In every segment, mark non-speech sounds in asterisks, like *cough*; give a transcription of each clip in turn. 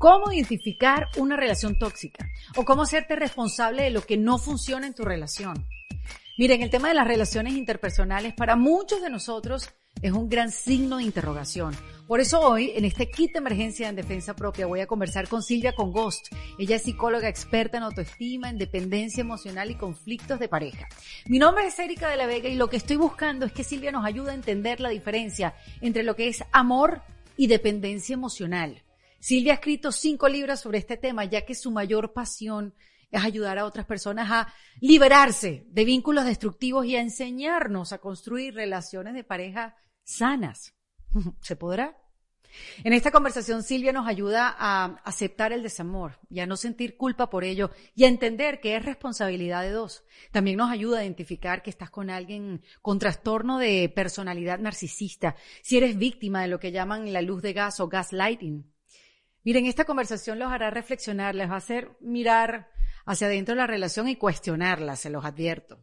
cómo identificar una relación tóxica o cómo hacerte responsable de lo que no funciona en tu relación. Miren, el tema de las relaciones interpersonales para muchos de nosotros es un gran signo de interrogación. Por eso hoy, en este kit de emergencia en defensa propia, voy a conversar con Silvia Congost. Ella es psicóloga experta en autoestima, en dependencia emocional y conflictos de pareja. Mi nombre es Erika de la Vega y lo que estoy buscando es que Silvia nos ayude a entender la diferencia entre lo que es amor y dependencia emocional. Silvia ha escrito cinco libros sobre este tema, ya que su mayor pasión es ayudar a otras personas a liberarse de vínculos destructivos y a enseñarnos a construir relaciones de pareja sanas. *laughs* ¿Se podrá? En esta conversación Silvia nos ayuda a aceptar el desamor y a no sentir culpa por ello y a entender que es responsabilidad de dos. También nos ayuda a identificar que estás con alguien con trastorno de personalidad narcisista, si eres víctima de lo que llaman la luz de gas o gaslighting. Miren, esta conversación los hará reflexionar, les va a hacer mirar hacia adentro de la relación y cuestionarla, se los advierto.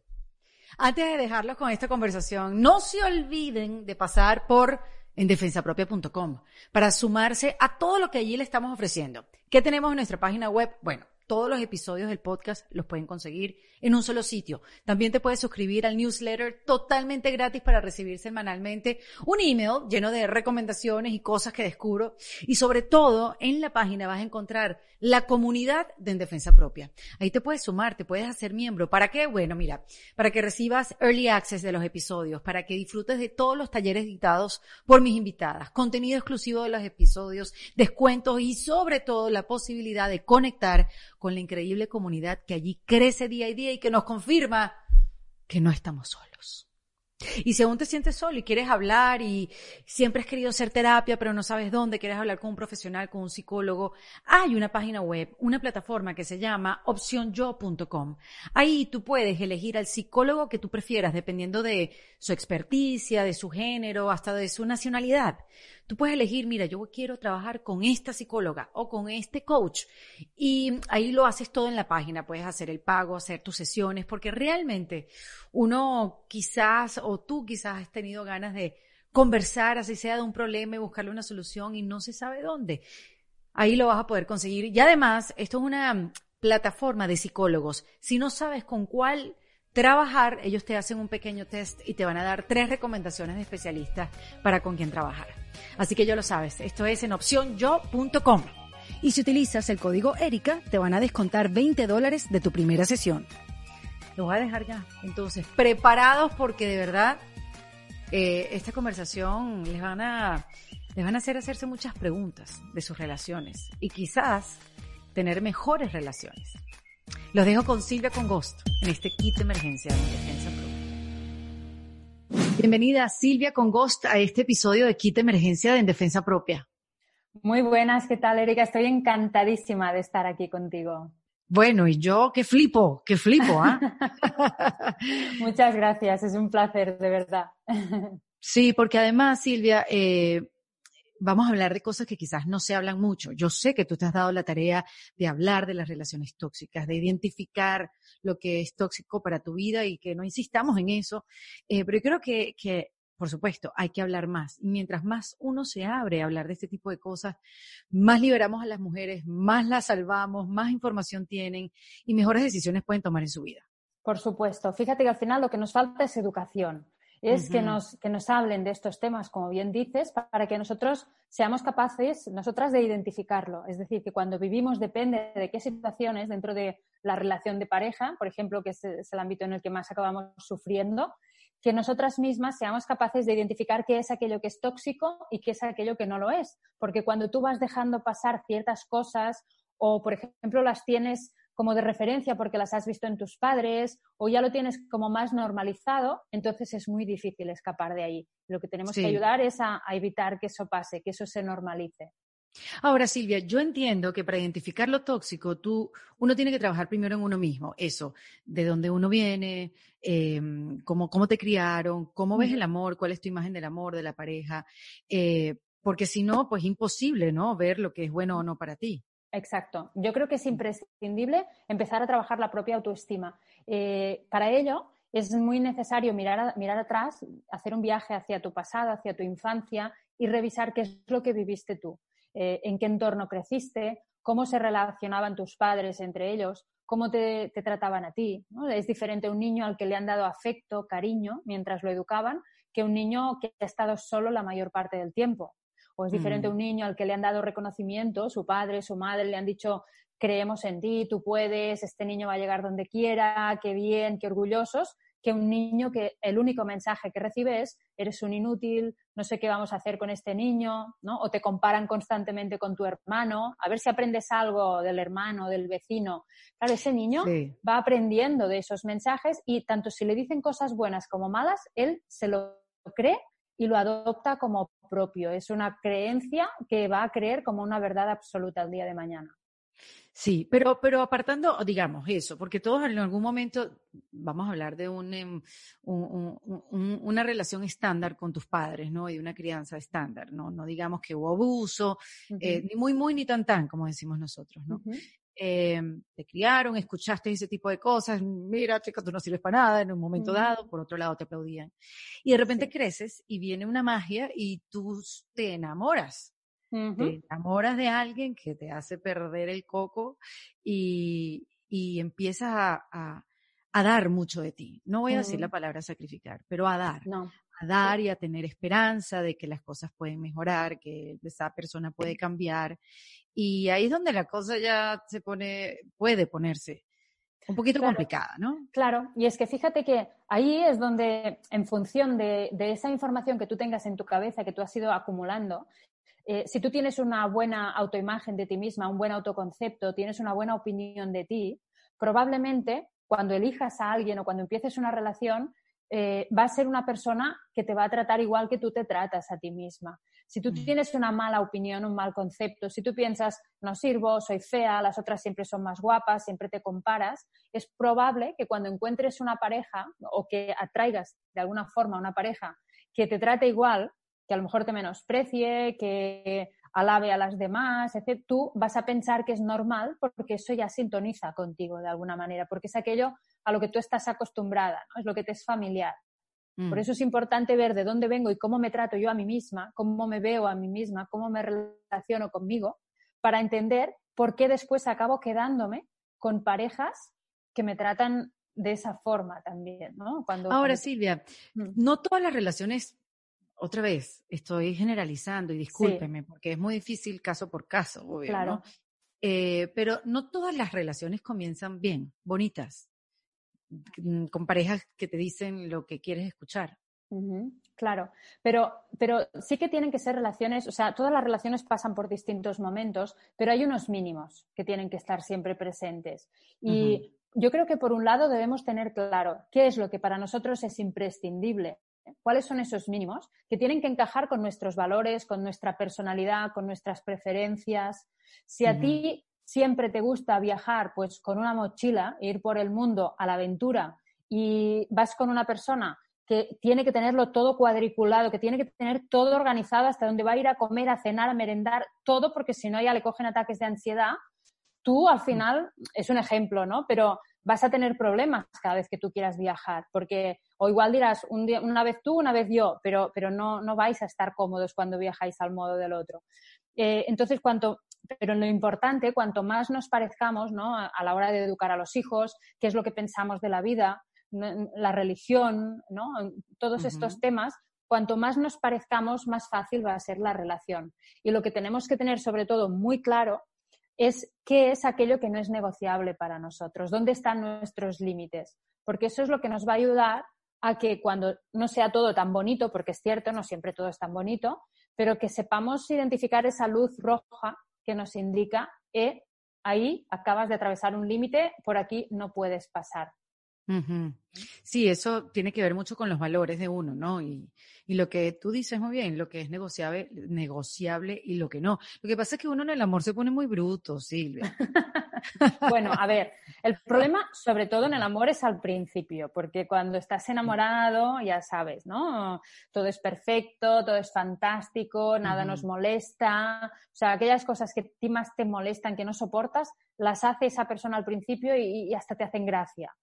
Antes de dejarlos con esta conversación, no se olviden de pasar por en defensapropia.com para sumarse a todo lo que allí le estamos ofreciendo. ¿Qué tenemos en nuestra página web? Bueno, todos los episodios del podcast los pueden conseguir en un solo sitio. También te puedes suscribir al newsletter totalmente gratis para recibir semanalmente un email lleno de recomendaciones y cosas que descubro. Y sobre todo, en la página vas a encontrar la comunidad de En Defensa Propia. Ahí te puedes sumar, te puedes hacer miembro. ¿Para qué? Bueno, mira, para que recibas early access de los episodios, para que disfrutes de todos los talleres dictados por mis invitadas, contenido exclusivo de los episodios, descuentos y sobre todo la posibilidad de conectar con la increíble comunidad que allí crece día a día y que nos confirma que no estamos solos. Y si aún te sientes solo y quieres hablar y siempre has querido hacer terapia, pero no sabes dónde, quieres hablar con un profesional, con un psicólogo, hay una página web, una plataforma que se llama opcionyo.com. Ahí tú puedes elegir al psicólogo que tú prefieras, dependiendo de su experticia, de su género, hasta de su nacionalidad. Tú puedes elegir, mira, yo quiero trabajar con esta psicóloga o con este coach. Y ahí lo haces todo en la página. Puedes hacer el pago, hacer tus sesiones, porque realmente uno quizás o tú quizás has tenido ganas de conversar, así sea de un problema y buscarle una solución y no se sabe dónde. Ahí lo vas a poder conseguir. Y además, esto es una plataforma de psicólogos. Si no sabes con cuál trabajar, ellos te hacen un pequeño test y te van a dar tres recomendaciones de especialistas para con quién trabajar. Así que ya lo sabes, esto es en opcionyo.com. Y si utilizas el código ERICA, te van a descontar 20 dólares de tu primera sesión. Lo voy a dejar ya. Entonces, preparados porque de verdad eh, esta conversación les van a les van a hacer hacerse muchas preguntas de sus relaciones y quizás tener mejores relaciones. Los dejo con Silvia Congost en este kit de emergencia de Defensa Propia. Bienvenida Silvia Congost a este episodio de kit de emergencia de Defensa Propia. Muy buenas, ¿qué tal Erika? Estoy encantadísima de estar aquí contigo. Bueno, y yo qué flipo, qué flipo, ¿ah? *laughs* Muchas gracias, es un placer, de verdad. *laughs* sí, porque además, Silvia, eh, vamos a hablar de cosas que quizás no se hablan mucho. Yo sé que tú te has dado la tarea de hablar de las relaciones tóxicas, de identificar lo que es tóxico para tu vida y que no insistamos en eso. Eh, pero yo creo que, que, por supuesto, hay que hablar más. Y mientras más uno se abre a hablar de este tipo de cosas, más liberamos a las mujeres, más las salvamos, más información tienen y mejores decisiones pueden tomar en su vida. Por supuesto. Fíjate que al final lo que nos falta es educación es que, nos, que nos hablen de estos temas, como bien dices, para que nosotros seamos capaces, nosotras, de identificarlo. Es decir, que cuando vivimos depende de qué situaciones dentro de la relación de pareja, por ejemplo, que es, el ámbito en el que más acabamos sufriendo, que nosotras mismas seamos capaces de identificar qué es aquello que es tóxico y qué es aquello que no lo es. Porque cuando tú vas dejando pasar ciertas cosas o, por ejemplo, las tienes como de referencia porque las has visto en tus padres o ya lo tienes como más normalizado, entonces es muy difícil escapar de ahí. Lo que tenemos que ayudar es a, evitar que eso pase, que eso se normalice. Ahora, Silvia, yo entiendo que para identificar lo tóxico, tú, uno tiene que trabajar primero en uno mismo, eso, de dónde uno viene, em, cómo, cómo, te criaron, cómo ves el amor, cuál es tu imagen del amor, de la pareja, eh, porque si no, pues imposible, ¿no? Ver lo que es bueno o no para ti. Exacto. Yo creo que es imprescindible empezar a trabajar la propia autoestima. Eh, para ello, es muy necesario mirar, mirar atrás, hacer un viaje hacia tu pasado, hacia tu infancia y revisar qué es lo que viviste tú. Eh, en qué entorno creciste, cómo se relacionaban tus padres entre ellos, cómo te, trataban a ti. Es diferente un niño al que le han dado afecto, cariño, mientras lo educaban, que un niño que ha estado solo la mayor parte del tiempo. O es diferente mm. un niño al que le han dado reconocimiento, su padre, su madre le han dicho creemos en ti, tú puedes, este niño va a llegar donde quiera, qué bien, qué orgullosos, que un niño que el único mensaje que recibe es eres un inútil, no sé qué vamos a hacer con este niño, ¿no? O te comparan constantemente con tu hermano, a ver si aprendes algo del hermano, del vecino. Claro, ese niño va aprendiendo de esos mensajes y tanto si le dicen cosas buenas como malas, él se lo cree y lo adopta como propio. Es una creencia que va a creer como una verdad absoluta el día de mañana. Sí, pero, pero apartando, digamos, eso, porque todos en algún momento vamos a hablar de un, em, una relación estándar con tus padres, ¿no? Y una crianza estándar, ¿no? No digamos que hubo abuso, eh, ni muy, muy, ni tan, tan, como decimos nosotros, ¿no? Em, te criaron, escuchaste ese tipo de cosas, mira, chica, tú no sirves para nada en un momento dado, por otro lado te aplaudían. Y de repente creces y viene una magia y tú te enamoras te enamoras de alguien que te hace perder el coco y, y empiezas a, a, dar mucho de ti. No voy a decir la palabra sacrificar, pero a dar. A dar y a tener esperanza de que las cosas pueden mejorar, que esa persona puede cambiar. Y ahí es donde la cosa ya se pone, puede ponerse un poquito complicada, ¿no? Claro, y es que fíjate que ahí es donde, en función de, de, esa información que tú tengas en tu cabeza, que tú has ido acumulando, eh, si tú tienes una buena autoimagen de ti misma, un buen autoconcepto, tienes una buena opinión de ti, probablemente cuando elijas a alguien o cuando empieces una relación, eh, va a ser una persona que te va a tratar igual que tú te tratas a ti misma. Si tú mm. tienes una mala opinión, un mal concepto, si tú piensas, no sirvo, soy fea, las otras siempre son más guapas, siempre te comparas, es probable que cuando encuentres una pareja o que atraigas de alguna forma una pareja que te trate igual, que a lo mejor te menosprecie, que alabe a las demás, etc., tú vas a pensar que es normal porque eso ya sintoniza contigo de alguna manera, porque es aquello a lo que tú estás acostumbrada, ¿no? es lo que te es familiar. Por mm. eso es importante ver de dónde vengo y cómo me trato yo a mí misma, cómo me veo a mí misma, cómo me relaciono conmigo, para entender por qué después acabo quedándome con parejas que me tratan de esa forma también, ¿no? Cuando, Ahora, Silvia, mm. no todas las relaciones otra vez, estoy generalizando y discúlpeme, porque es muy difícil caso por caso, obvio, claro. Eh, pero no todas las relaciones comienzan bien, bonitas, mm, con parejas que te dicen lo que quieres escuchar. claro, pero, pero sí que tienen que ser relaciones, o sea, todas las relaciones pasan por distintos momentos, pero hay unos mínimos que tienen que estar siempre presentes. Y yo creo que por un lado debemos tener claro qué es lo que para nosotros es imprescindible cuáles son esos mínimos que tienen que encajar con nuestros valores, con nuestra personalidad, con nuestras preferencias. Si a ti siempre te gusta viajar, pues con una mochila, ir por el mundo a la aventura y vas con una persona que tiene que tenerlo todo cuadriculado, que tiene que tener todo organizado hasta donde va a ir a comer, a cenar, a merendar, todo, porque si no ya le cogen ataques de ansiedad. Tú al final, es un ejemplo, ¿no? Pero vas a tener problemas cada vez que tú quieras viajar, porque o igual dirás una vez tú, una vez yo, pero, pero no, no vais a estar cómodos cuando viajáis al modo del otro. Eh, entonces, cuanto, pero lo importante, cuanto más nos parezcamos ¿no? a, la hora de educar a los hijos, qué es lo que pensamos de la vida, la religión, ¿no? todos estos temas, cuanto más nos parezcamos, más fácil va a ser la relación. Y lo que tenemos que tener sobre todo muy claro es qué es aquello que no es negociable para nosotros, dónde están nuestros límites, porque eso es lo que nos va a ayudar a que cuando no sea todo tan bonito, porque es cierto, no siempre todo es tan bonito, pero que sepamos identificar esa luz roja que nos indica, eh, ahí acabas de atravesar un límite, por aquí no puedes pasar. Sí, eso tiene que ver mucho con los valores de uno, ¿no? Y, y, lo que tú dices muy bien, lo que es negociable, negociable y lo que no. Lo que pasa es que uno en el amor se pone muy bruto, Silvia. *laughs* bueno, a ver, el problema, sobre todo en el amor, es al principio, porque cuando estás enamorado, ya sabes, ¿no? Todo es perfecto, todo es fantástico, nada nos molesta. O sea, aquellas cosas que ti más te molestan, que no soportas, las hace esa persona al principio y hasta te hacen gracia.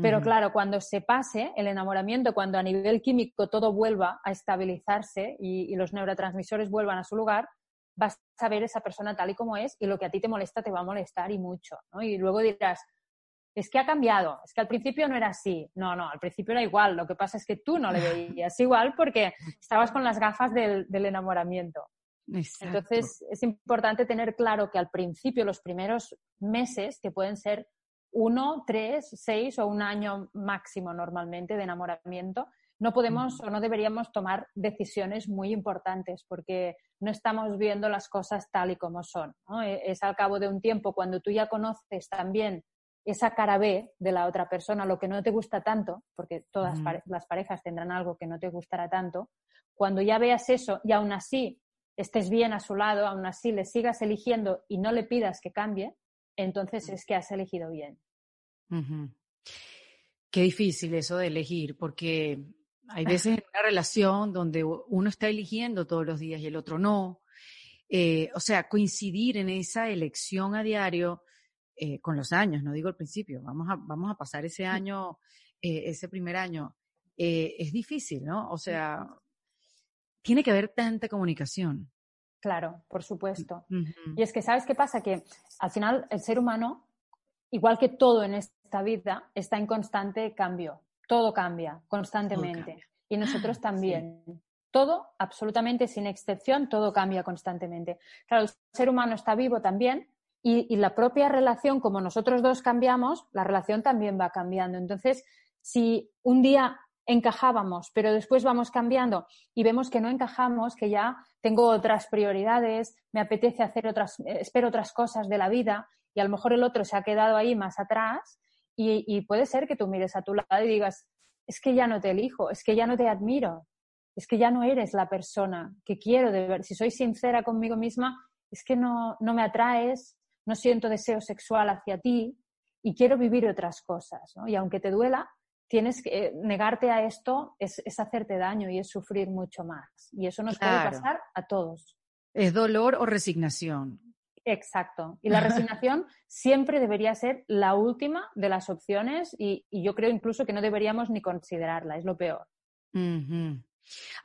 Pero claro, cuando se pase el enamoramiento, cuando a nivel químico todo vuelva a estabilizarse y, los neurotransmisores vuelvan a su lugar, vas a ver esa persona tal y como es y lo que a ti te molesta te va a molestar y mucho, ¿no? Y luego dirás, es que ha cambiado, es que al principio no era así. No, no, al principio era igual. Lo que pasa es que tú no le veías igual porque estabas con las gafas del, enamoramiento. Entonces, es importante tener claro que al principio, los primeros meses, que pueden ser uno, tres, seis o un año máximo normalmente de enamoramiento, no podemos o no deberíamos tomar decisiones muy importantes porque no estamos viendo las cosas tal y como son. E, es al cabo de un tiempo, cuando tú ya conoces también esa cara B de la otra persona, lo que no te gusta tanto, porque todas las parejas tendrán algo que no te gustará tanto, cuando ya veas eso y aún así estés bien a su lado, aún así le sigas eligiendo y no le pidas que cambie, entonces es que has elegido bien. Qué difícil eso de elegir, porque hay *laughs* veces en una relación donde uno está eligiendo todos los días y el otro no. Eh, o sea, coincidir en esa elección a diario eh, con los años, no digo al principio, vamos a, vamos a pasar ese año, eh, ese primer año, es difícil, ¿no? O sea, tiene que haber tanta comunicación. Claro, por supuesto. Y es que, ¿sabes qué pasa? Que al final el ser humano, igual que todo en esta vida, está en constante cambio todo cambia constantemente. Y nosotros también. Todo, absolutamente sin excepción, todo cambia constantemente. Claro, el ser humano está vivo también y, la propia relación, como nosotros dos cambiamos, la relación también va cambiando. Entonces, si un día encajábamos, pero después vamos cambiando y vemos que no encajamos, que ya tengo otras prioridades, me apetece hacer otras, eh, espero otras cosas de la vida y a lo mejor el otro se ha quedado ahí más atrás, y, puede ser que tú mires a tu lado y digas, es que ya no te elijo, es que ya no te admiro, es que ya no eres la persona que quiero de ver. Si soy sincera conmigo misma, es que no, no me atraes, no siento deseo sexual hacia ti y quiero vivir otras cosas. Y aunque te duela, tienes que eh, negarte a esto es, hacerte daño y es sufrir mucho más. Y eso nos puede pasar a todos. Es dolor o resignación. Exacto. Y la *laughs* resignación siempre debería ser la última de las opciones y, yo creo incluso que no deberíamos ni considerarla, es lo peor.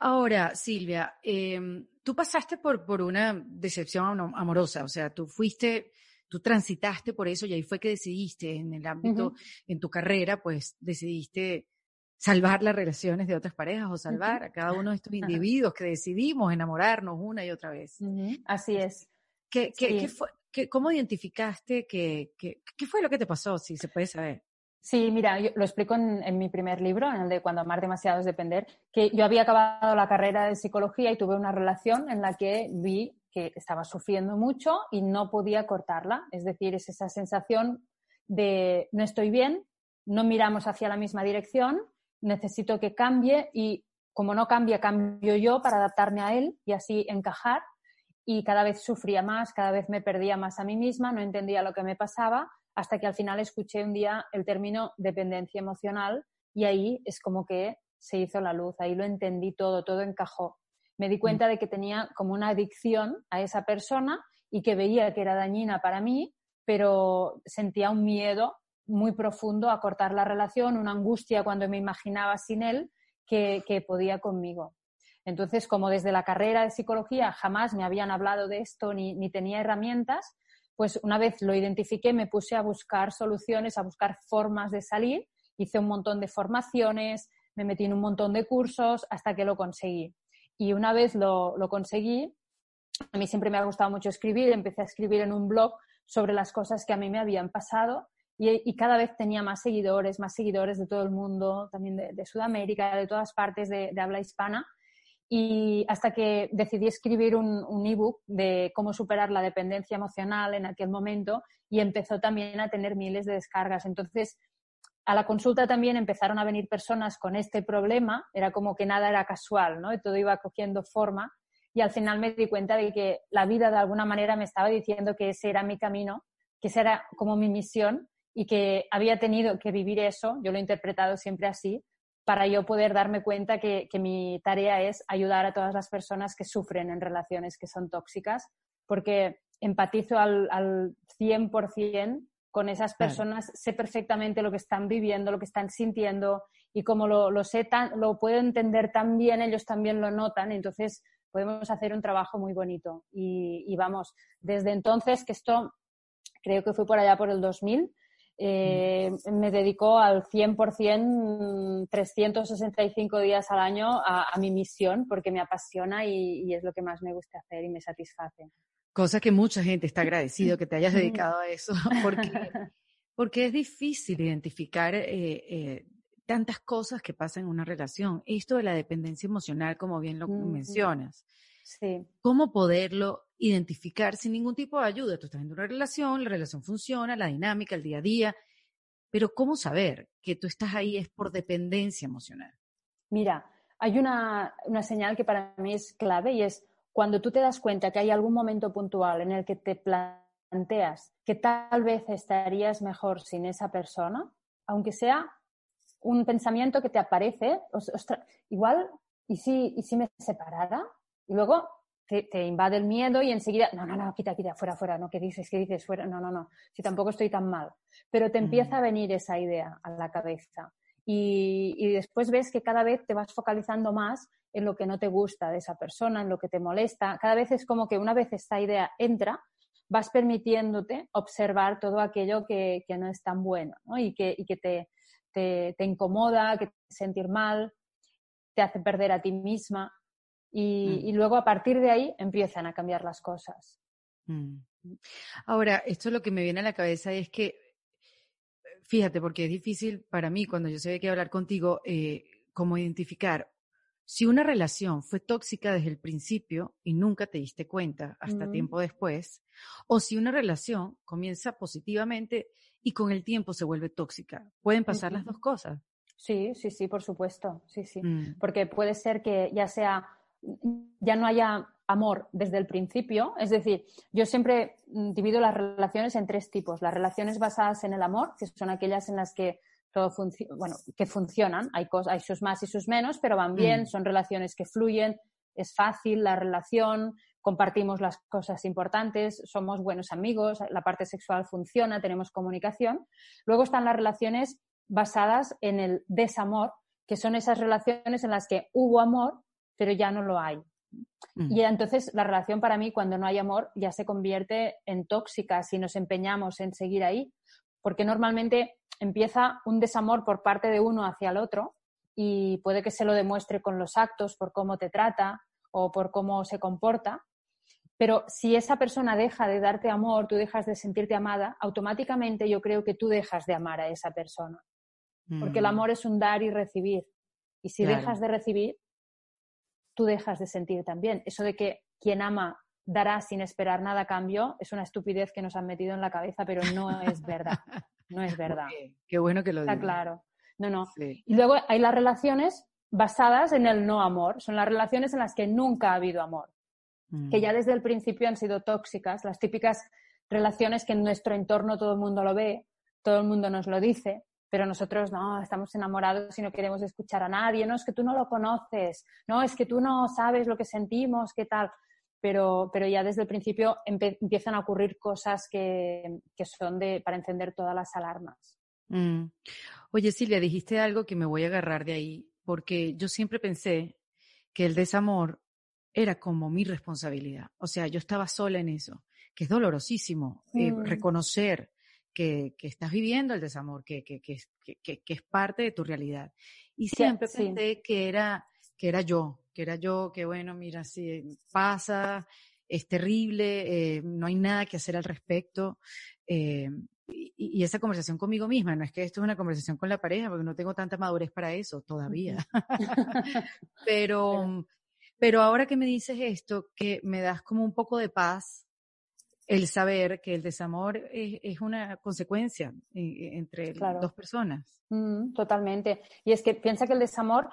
Ahora, Silvia, em, tú pasaste por, por una decepción amorosa, o sea, tú fuiste, tú transitaste por eso y ahí fue que decidiste en el ámbito, en tu carrera, pues decidiste salvar las relaciones de otras parejas o salvar a cada uno de estos *laughs* individuos que decidimos enamorarnos una y otra vez. Así es. ¿Qué, fue, ¿Cómo identificaste que, qué fue lo que te pasó, si se puede saber? Sí, mira, yo lo explico en, mi primer libro, en el de Cuando amar demasiado es depender, que yo había acabado la carrera de psicología y tuve una relación en la que vi que estaba sufriendo mucho y no podía cortarla. Es decir, es esa sensación de no estoy bien, no miramos hacia la misma dirección, necesito que cambie y como no cambia, cambio yo para adaptarme a él y así encajar y cada vez sufría más, cada vez me perdía más a mí misma, no entendía lo que me pasaba, hasta que al final escuché un día el término dependencia emocional y ahí es como que se hizo la luz, ahí lo entendí todo, todo encajó. Me di cuenta de que tenía como una adicción a esa persona y que veía que era dañina para mí, pero sentía un miedo muy profundo a cortar la relación, una angustia cuando me imaginaba sin él que, que podía conmigo. Entonces, como desde la carrera de psicología jamás me habían hablado de esto ni, tenía herramientas, pues una vez lo identifiqué me puse a buscar soluciones, a buscar formas de salir, hice un montón de formaciones, me metí en un montón de cursos hasta que lo conseguí. Y una vez lo, conseguí, a mí siempre me ha gustado mucho escribir, empecé a escribir en un blog sobre las cosas que a mí me habían pasado y, cada vez tenía más seguidores, más seguidores de todo el mundo, también de, Sudamérica, de todas partes de habla hispana y hasta que decidí escribir un, un ebook de cómo superar la dependencia emocional en aquel momento y empezó también a tener miles de descargas. Entonces, a la consulta también empezaron a venir personas con este problema, era como que nada era casual, ¿no? Todo iba cogiendo forma y al final me di cuenta de que la vida de alguna manera me estaba diciendo que ese era mi camino, que esa era como mi misión y que había tenido que vivir eso, yo lo he interpretado siempre así, para yo poder darme cuenta que, mi tarea es ayudar a todas las personas que sufren en relaciones que son tóxicas, porque empatizo al, al 100% con esas personas, sé perfectamente lo que están viviendo, lo que están sintiendo y como lo, sé tan, lo puedo entender tan bien, ellos también lo notan, entonces podemos hacer un trabajo muy bonito. Y, vamos, desde entonces, que esto creo que fue por allá por el 2000, eh, me dedico al 100%, 365 días al año a, mi misión porque me apasiona y, es lo que más me gusta hacer y me satisface. Cosa que mucha gente está agradecido que te hayas dedicado a eso, *laughs* porque, porque es difícil identificar eh, eh, tantas cosas que pasan en una relación. Esto de la dependencia emocional, como bien lo mencionas. Sí. ¿Cómo poderlo identificar sin ningún tipo de ayuda? Tú estás en una relación, la relación funciona, la dinámica, el día a día, pero ¿cómo saber que tú estás ahí es por dependencia emocional? Mira, hay una, una señal que para mí es clave y es cuando tú te das cuenta que hay algún momento puntual en el que te planteas que tal vez estarías mejor sin esa persona, aunque sea un pensamiento que te aparece, igual, ¿y si, ¿y si me separara? Y luego te, invade el miedo y enseguida, no, no, no, quita, quita, fuera, fuera, no, ¿qué dices? ¿Qué dices? Fuera, no, no, no, si tampoco estoy tan mal. Pero te empieza a venir esa idea a la cabeza. Y, y, después ves que cada vez te vas focalizando más en lo que no te gusta de esa persona, en lo que te molesta. Cada vez es como que una vez esta idea entra, vas permitiéndote observar todo aquello que, que no es tan bueno ¿no? y que, y que te, te, te, incomoda, que te hace sentir mal, te hace perder a ti misma. Y, mm. y, luego a partir de ahí empiezan a cambiar las cosas. Mm. Ahora, esto lo que me viene a la cabeza es que, fíjate, porque es difícil para mí cuando yo sé que hablar contigo, eh, cómo identificar si una relación fue tóxica desde el principio y nunca te diste cuenta hasta tiempo después, o si una relación comienza positivamente y con el tiempo se vuelve tóxica. Pueden pasar las dos cosas. Sí, sí, sí, por supuesto. Sí, sí. Mm. Porque puede ser que ya sea, ya no haya amor desde el principio. Es decir, yo siempre divido las relaciones en tres tipos. Las relaciones basadas en el amor, que son aquellas en las que todo bueno, que funcionan, hay, cosas, hay sus más y sus menos, pero van bien, mm. son relaciones que fluyen, es fácil la relación, compartimos las cosas importantes, somos buenos amigos, la parte sexual funciona, tenemos comunicación. Luego están las relaciones basadas en el desamor, que son esas relaciones en las que hubo amor, pero ya no lo hay. Mm. Y entonces la relación para mí, cuando no hay amor, ya se convierte en tóxica si nos empeñamos en seguir ahí, porque normalmente empieza un desamor por parte de uno hacia el otro y puede que se lo demuestre con los actos, por cómo te trata o por cómo se comporta. Pero si esa persona deja de darte amor, tú dejas de sentirte amada, automáticamente yo creo que tú dejas de amar a esa persona. Porque el mm. amor es un dar y recibir. Y si dejas de recibir, tú dejas de sentir también. Eso de que quien ama dará sin esperar nada a cambio es una estupidez que nos han metido en la cabeza, pero no es verdad. No es *laughs* verdad. Qué bueno que lo Está claro. No, no. Y luego hay las relaciones basadas en el no amor. Son las relaciones en las que nunca ha habido amor. Que ya mm. desde el principio han sido tóxicas. Las típicas relaciones que en nuestro entorno todo el mundo lo ve, todo el mundo nos lo dice, pero nosotros no, estamos enamorados y no queremos escuchar a nadie. No, es que tú no lo conoces. No, es que tú no sabes lo que sentimos, qué tal pero, pero ya desde el principio empiezan a ocurrir cosas que, que, son de, para encender todas las alarmas. Mm. Oye, Silvia, dijiste algo que me voy a agarrar de ahí, porque yo siempre pensé que el desamor era como mi responsabilidad. O sea, yo estaba sola en eso, que es dolorosísimo eh, reconocer que, que, estás viviendo el desamor, que, que, que, es parte de tu realidad. Y siempre pensé que era, que era yo, que era yo, que bueno, mira, si pasa, es terrible, eh, no hay nada que hacer al respecto. Eh, y, esa conversación conmigo misma, no es que esto es una conversación con la pareja, porque no tengo tanta madurez para eso todavía. *laughs* pero, pero ahora que me dices esto, que me das como un poco de paz, el saber que el desamor es, una consecuencia eh, entre dos personas. Mm, totalmente. Y es que piensa que el desamor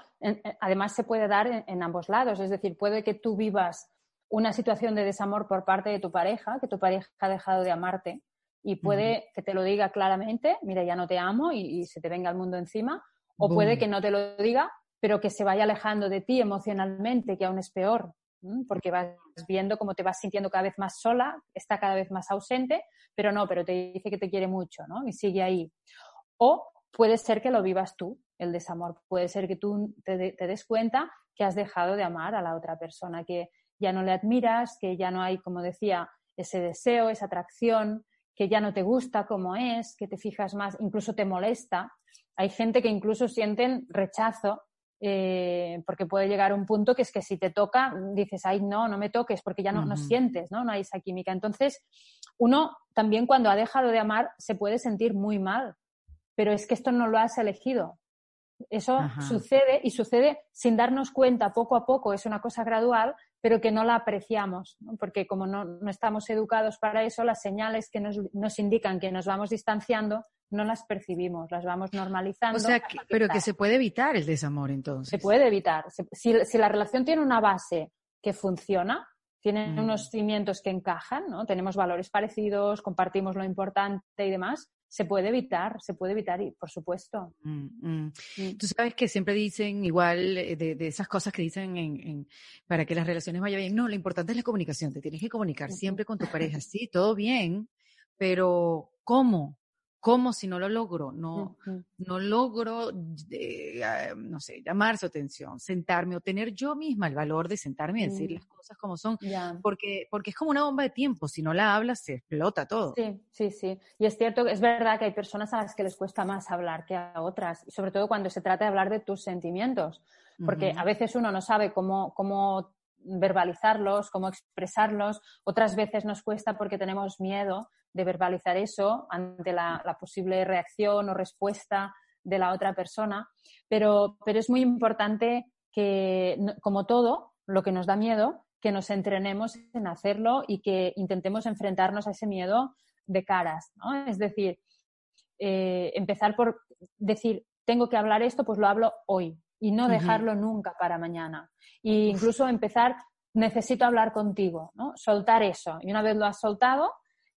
además se puede dar en, ambos lados. Es decir, puede que tú vivas una situación de desamor por parte de tu pareja, que tu pareja ha dejado de amarte y puede que te lo diga claramente, mira, ya no te amo y, se te venga el mundo encima, o puede que no te lo diga, pero que se vaya alejando de ti emocionalmente, que aún es peor, porque vas viendo cómo te vas sintiendo cada vez más sola, está cada vez más ausente, pero no, pero te dice que te quiere mucho, ¿no? Y sigue ahí. O puede ser que lo vivas tú, el desamor. Puede ser que tú te, des cuenta que has dejado de amar a la otra persona, que ya no le admiras, que ya no hay, como decía, ese deseo, esa atracción, que ya no te gusta como es, que te fijas más, incluso te molesta. Hay gente que incluso sienten rechazo eh, porque puede llegar un punto que es que si te toca, dices, ay, no, no me toques, porque ya no, no sientes, ¿no? No hay esa química. Entonces, uno también cuando ha dejado de amar se puede sentir muy mal, pero es que esto no lo has elegido. Eso sucede y sucede sin darnos cuenta poco a poco, es una cosa gradual, pero que no la apreciamos, porque como no, no, estamos educados para eso, las señales que nos, nos, indican que nos vamos distanciando no las percibimos, las vamos normalizando. O sea, pero que se puede evitar el desamor entonces. Se puede evitar. Si, si la relación tiene una base que funciona, tiene mm. unos cimientos que encajan, ¿no? Tenemos valores parecidos, compartimos lo importante y demás, se puede evitar, se puede evitar, y por supuesto. Mm, mm. Tú sabes que siempre dicen igual eh, de, de esas cosas que dicen en, en, para que las relaciones vayan bien. No, lo importante es la comunicación. Te tienes que comunicar siempre con tu pareja. *laughs* Sí, todo bien, pero ¿cómo? ¿Cómo si no lo logro? No, no logro, eh, no sé, llamar su atención, sentarme o tener yo misma el valor de sentarme y decir las cosas como son, porque, porque es como una bomba de tiempo, si no la hablas se explota todo. Sí, sí, sí. Y es cierto, es verdad que hay personas a las que les cuesta más hablar que a otras, sobre todo cuando se trata de hablar de tus sentimientos, porque a veces uno no sabe cómo, cómo verbalizarlos, cómo expresarlos, otras veces nos cuesta porque tenemos miedo de verbalizar eso ante la, posible reacción o respuesta de la otra persona, pero, pero es muy importante que, como todo, lo que nos da miedo, que nos entrenemos en hacerlo y que intentemos enfrentarnos a ese miedo de caras. Es decir, eh, empezar por decir, tengo que hablar esto, pues lo hablo hoy y no dejarlo nunca para mañana. E incluso empezar, necesito hablar contigo, ¿no? Soltar eso. Y una vez lo has soltado,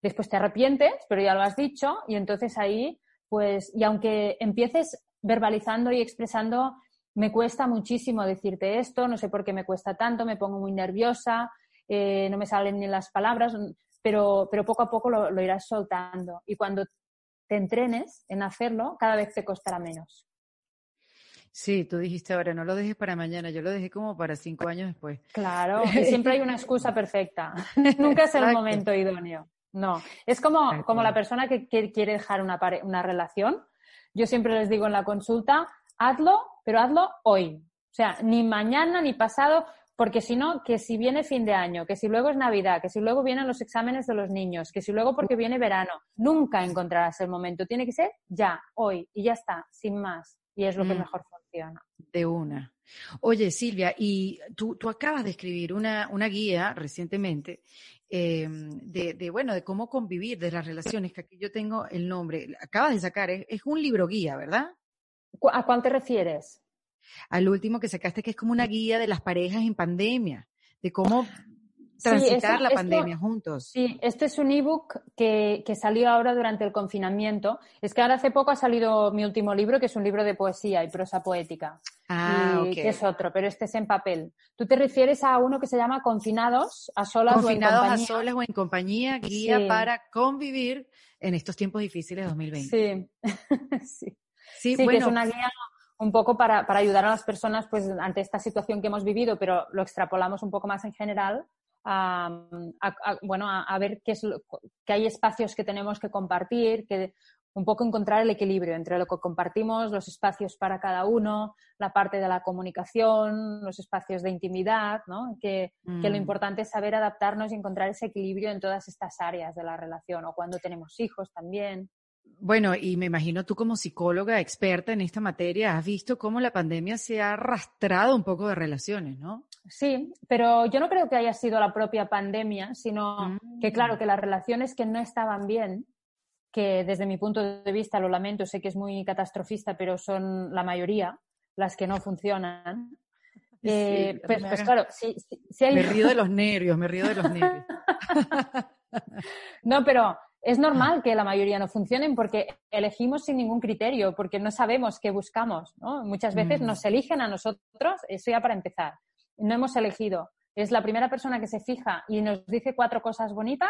Después te arrepientes, pero ya lo has dicho, y entonces ahí, pues, y aunque empieces verbalizando y expresando, me cuesta muchísimo decirte esto, no sé por qué me cuesta tanto, me pongo muy nerviosa, eh, no me salen ni las palabras, pero, pero poco a poco lo, lo irás soltando. Y cuando te entrenes en hacerlo, cada vez te costará menos. Sí, tú dijiste ahora, no lo dejes para mañana, yo lo dejé como para cinco años después. Claro, siempre hay una excusa *laughs* perfecta. *laughs* Nunca es el momento idóneo. No, es como, como la persona que, quiere dejar una, una relación. Yo siempre les digo en la consulta, hazlo, pero hazlo hoy. O sea, ni mañana ni pasado, porque si no, que si viene fin de año, que si luego es Navidad, que si luego vienen los exámenes de los niños, que si luego porque viene verano, nunca encontrarás el momento. Tiene que ser ya, hoy, y ya está, sin más. Y es lo que mm. mejor funciona. De una. Oye, Silvia, y tú, tú acabas de escribir una, una guía recientemente eh, de, de, bueno, de cómo convivir, de las relaciones, que aquí yo tengo el nombre, acabas de sacar, es, un libro guía, ¿verdad? ¿A cuál te refieres? Al último que sacaste, que es como una guía de las parejas en pandemia, de cómo transitar la pandemia juntos. Sí, este es un ebook que, que salió ahora durante el confinamiento. Es que ahora hace poco ha salido mi último libro, que es un libro de poesía y prosa poética. Ah, que es otro, pero este es en papel. Tú te refieres a uno que se llama Confinados a solas Confinados o en compañía. a solas o en compañía, guía para convivir en estos tiempos difíciles de 2020. *laughs* Sí, sí. sí, que es una guía un poco para, para, ayudar a las personas pues ante esta situación que hemos vivido, pero lo extrapolamos un poco más en general a, bueno, a, ver qué es que hay espacios que tenemos que compartir, que un poco encontrar el equilibrio entre lo que compartimos, los espacios para cada uno, la parte de la comunicación, los espacios de intimidad, ¿no? que, que, lo mm. importante es saber adaptarnos y encontrar ese equilibrio en todas estas áreas de la relación o cuando tenemos hijos también. Bueno, y me imagino tú como psicóloga experta en esta materia, has visto cómo la pandemia se ha arrastrado un poco de relaciones, ¿no? Sí, pero yo no creo que haya sido la propia pandemia, sino que claro, que las relaciones que no estaban bien, que desde mi punto de vista, lo lamento, sé que es muy catastrofista, pero son la mayoría las que no funcionan. Eh, pues, pues, claro, sí, hay... Me *laughs* río de los nervios, me río de los nervios. *laughs* no, pero es normal que la mayoría no funcionen porque elegimos sin ningún criterio, porque no sabemos qué buscamos. ¿no? Muchas veces mm. nos eligen a nosotros, eso ya para empezar. No hemos elegido. Es la primera persona que se fija y nos dice cuatro cosas bonitas,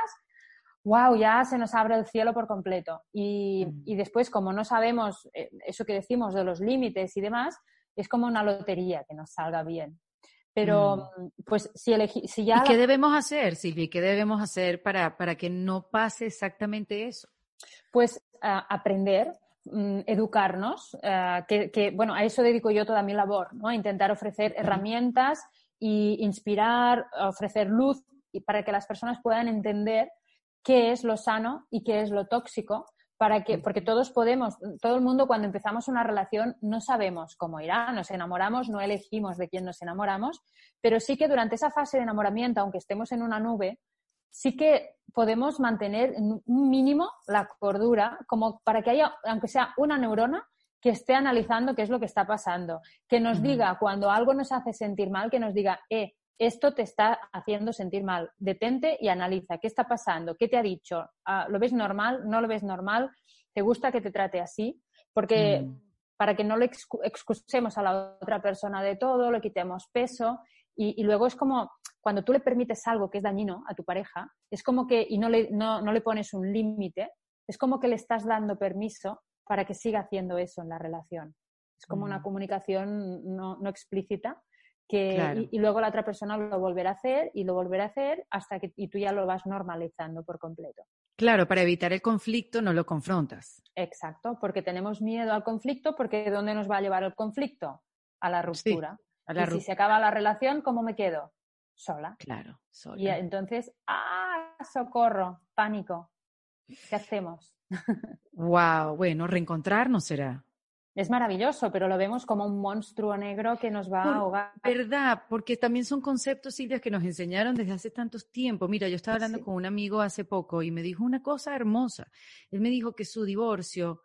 wow, ya se nos abre el cielo por completo. Y, mm. y después, como no sabemos eh, eso que decimos de los límites y demás, es como una lotería que nos salga bien. Pero, mm. pues, si, elegí, si ya... ¿Y qué debemos hacer, Silvia? ¿Qué debemos hacer para, para que no pase exactamente eso? Pues aprender, mm, educarnos, eh, que, bueno, a eso dedico yo toda mi labor, ¿no? A intentar ofrecer herramientas y inspirar, ofrecer luz y para que las personas puedan entender qué es lo sano y qué es lo tóxico, para que, porque todos podemos, todo el mundo cuando empezamos una relación no sabemos cómo irá, nos enamoramos, no elegimos de quién nos enamoramos, pero sí que durante esa fase de enamoramiento, aunque estemos en una nube, sí que podemos mantener un mínimo la cordura, como para que haya, aunque sea una neurona, que esté analizando qué es lo que está pasando, que nos diga cuando algo nos hace sentir mal, que nos diga, eh, esto te está haciendo sentir mal. Detente y analiza qué está pasando, qué te ha dicho, ah, ¿lo ves normal? ¿No lo ves normal? ¿Te gusta que te trate así? Porque mm. para que no le excusemos a la otra persona de todo, le quitemos peso y, luego es como cuando tú le permites algo que es dañino a tu pareja, es como que, y no le, no, no le pones un límite, es como que le estás dando permiso para que siga haciendo eso en la relación. Es como una mm. comunicación no, no explícita y, luego la otra persona lo volverá a hacer y lo volverá a hacer hasta que y tú ya lo vas normalizando por completo. Claro, para evitar el conflicto no lo confrontas. Exacto, porque tenemos miedo al conflicto, porque ¿dónde nos va a llevar el conflicto? A la ruptura. y si se acaba la relación, ¿cómo me quedo? Sola. Claro, sola. Y entonces, ¡ah! Socorro, pánico. ¿Qué hacemos? *laughs* wow, bueno, reencontrarnos será. Es maravilloso, pero lo vemos como un monstruo negro que nos va a ahogar. Verdad, porque también son conceptos, Silvia, que nos enseñaron desde hace tantos tiempos. Mira, yo estaba hablando con un amigo hace poco y me dijo una cosa hermosa. Él me dijo que su divorcio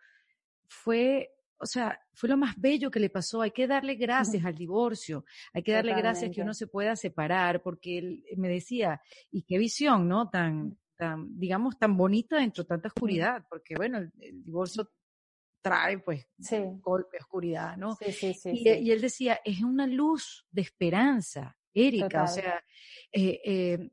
fue, o sea, fue lo más bello que le pasó. Hay que darle gracias al divorcio, hay que darle gracias que uno se pueda separar, porque él me decía, y qué visión, ¿no? Tan, tan, digamos, tan bonita dentro de tanta oscuridad, porque bueno, el divorcio trae pues golpe, oscuridad, ¿no? Sí, sí, sí, y, él decía, es una luz de esperanza, Erika, o sea, eh, eh,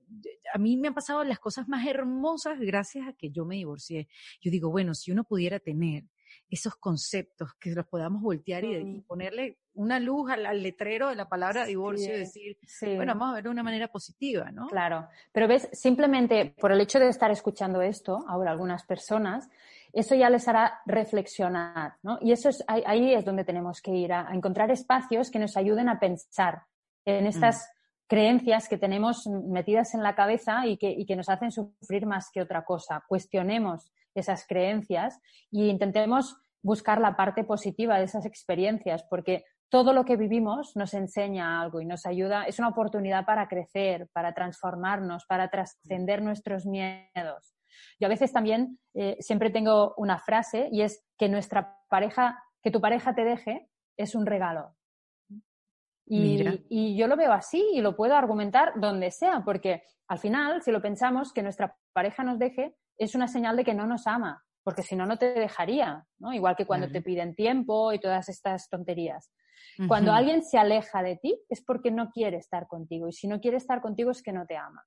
a mí me han pasado las cosas más hermosas gracias a que yo me divorcié. Yo digo, bueno, si uno pudiera tener esos conceptos, que los podamos voltear y, ponerle una luz al, letrero de la palabra divorcio y decir, bueno, vamos a ver de una manera positiva, ¿no? Claro, pero ves, simplemente por el hecho de estar escuchando esto, ahora algunas personas, eso ya les hará reflexionar, ¿no? Y eso es, ahí, es donde tenemos que ir, a, encontrar espacios que nos ayuden a pensar en estas mm. creencias que tenemos metidas en la cabeza y que, que nos hacen sufrir más que otra cosa. Cuestionemos esas creencias e intentemos buscar la parte positiva de esas experiencias, porque todo lo que vivimos nos enseña algo y nos ayuda, es una oportunidad para crecer, para transformarnos, para trascender nuestros miedos. Yo a veces también eh, siempre tengo una frase y es que nuestra pareja, que tu pareja te deje es un regalo. Y, yo lo veo así y lo puedo argumentar donde sea, porque al final, si lo pensamos, que nuestra pareja nos deje es una señal de que no nos ama, porque si no, no te dejaría, ¿no? Igual que cuando te piden tiempo y todas estas tonterías. Cuando alguien se aleja de ti es porque no quiere estar contigo y si no quiere estar contigo es que no te ama.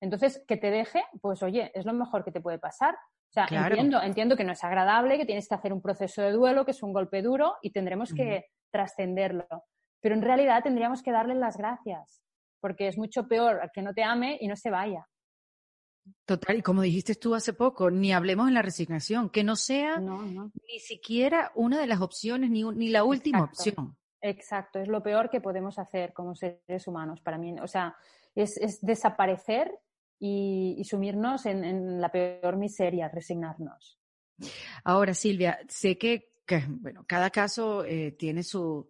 Entonces, que te deje, pues oye, es lo mejor que te puede pasar. O sea, entiendo, entiendo que no es agradable, que tienes que hacer un proceso de duelo, que es un golpe duro y tendremos que trascenderlo. Pero en realidad tendríamos que darle las gracias, porque es mucho peor que no te ame y no se vaya. Total, y como dijiste tú hace poco, ni hablemos en la resignación, que no sea ni siquiera una de las opciones, ni, ni la última opción. Exacto, es lo peor que podemos hacer como seres humanos para mí. O sea, es, es desaparecer y, sumirnos en, la peor miseria, resignarnos. Ahora, Silvia, sé que, bueno, cada caso eh, tiene su,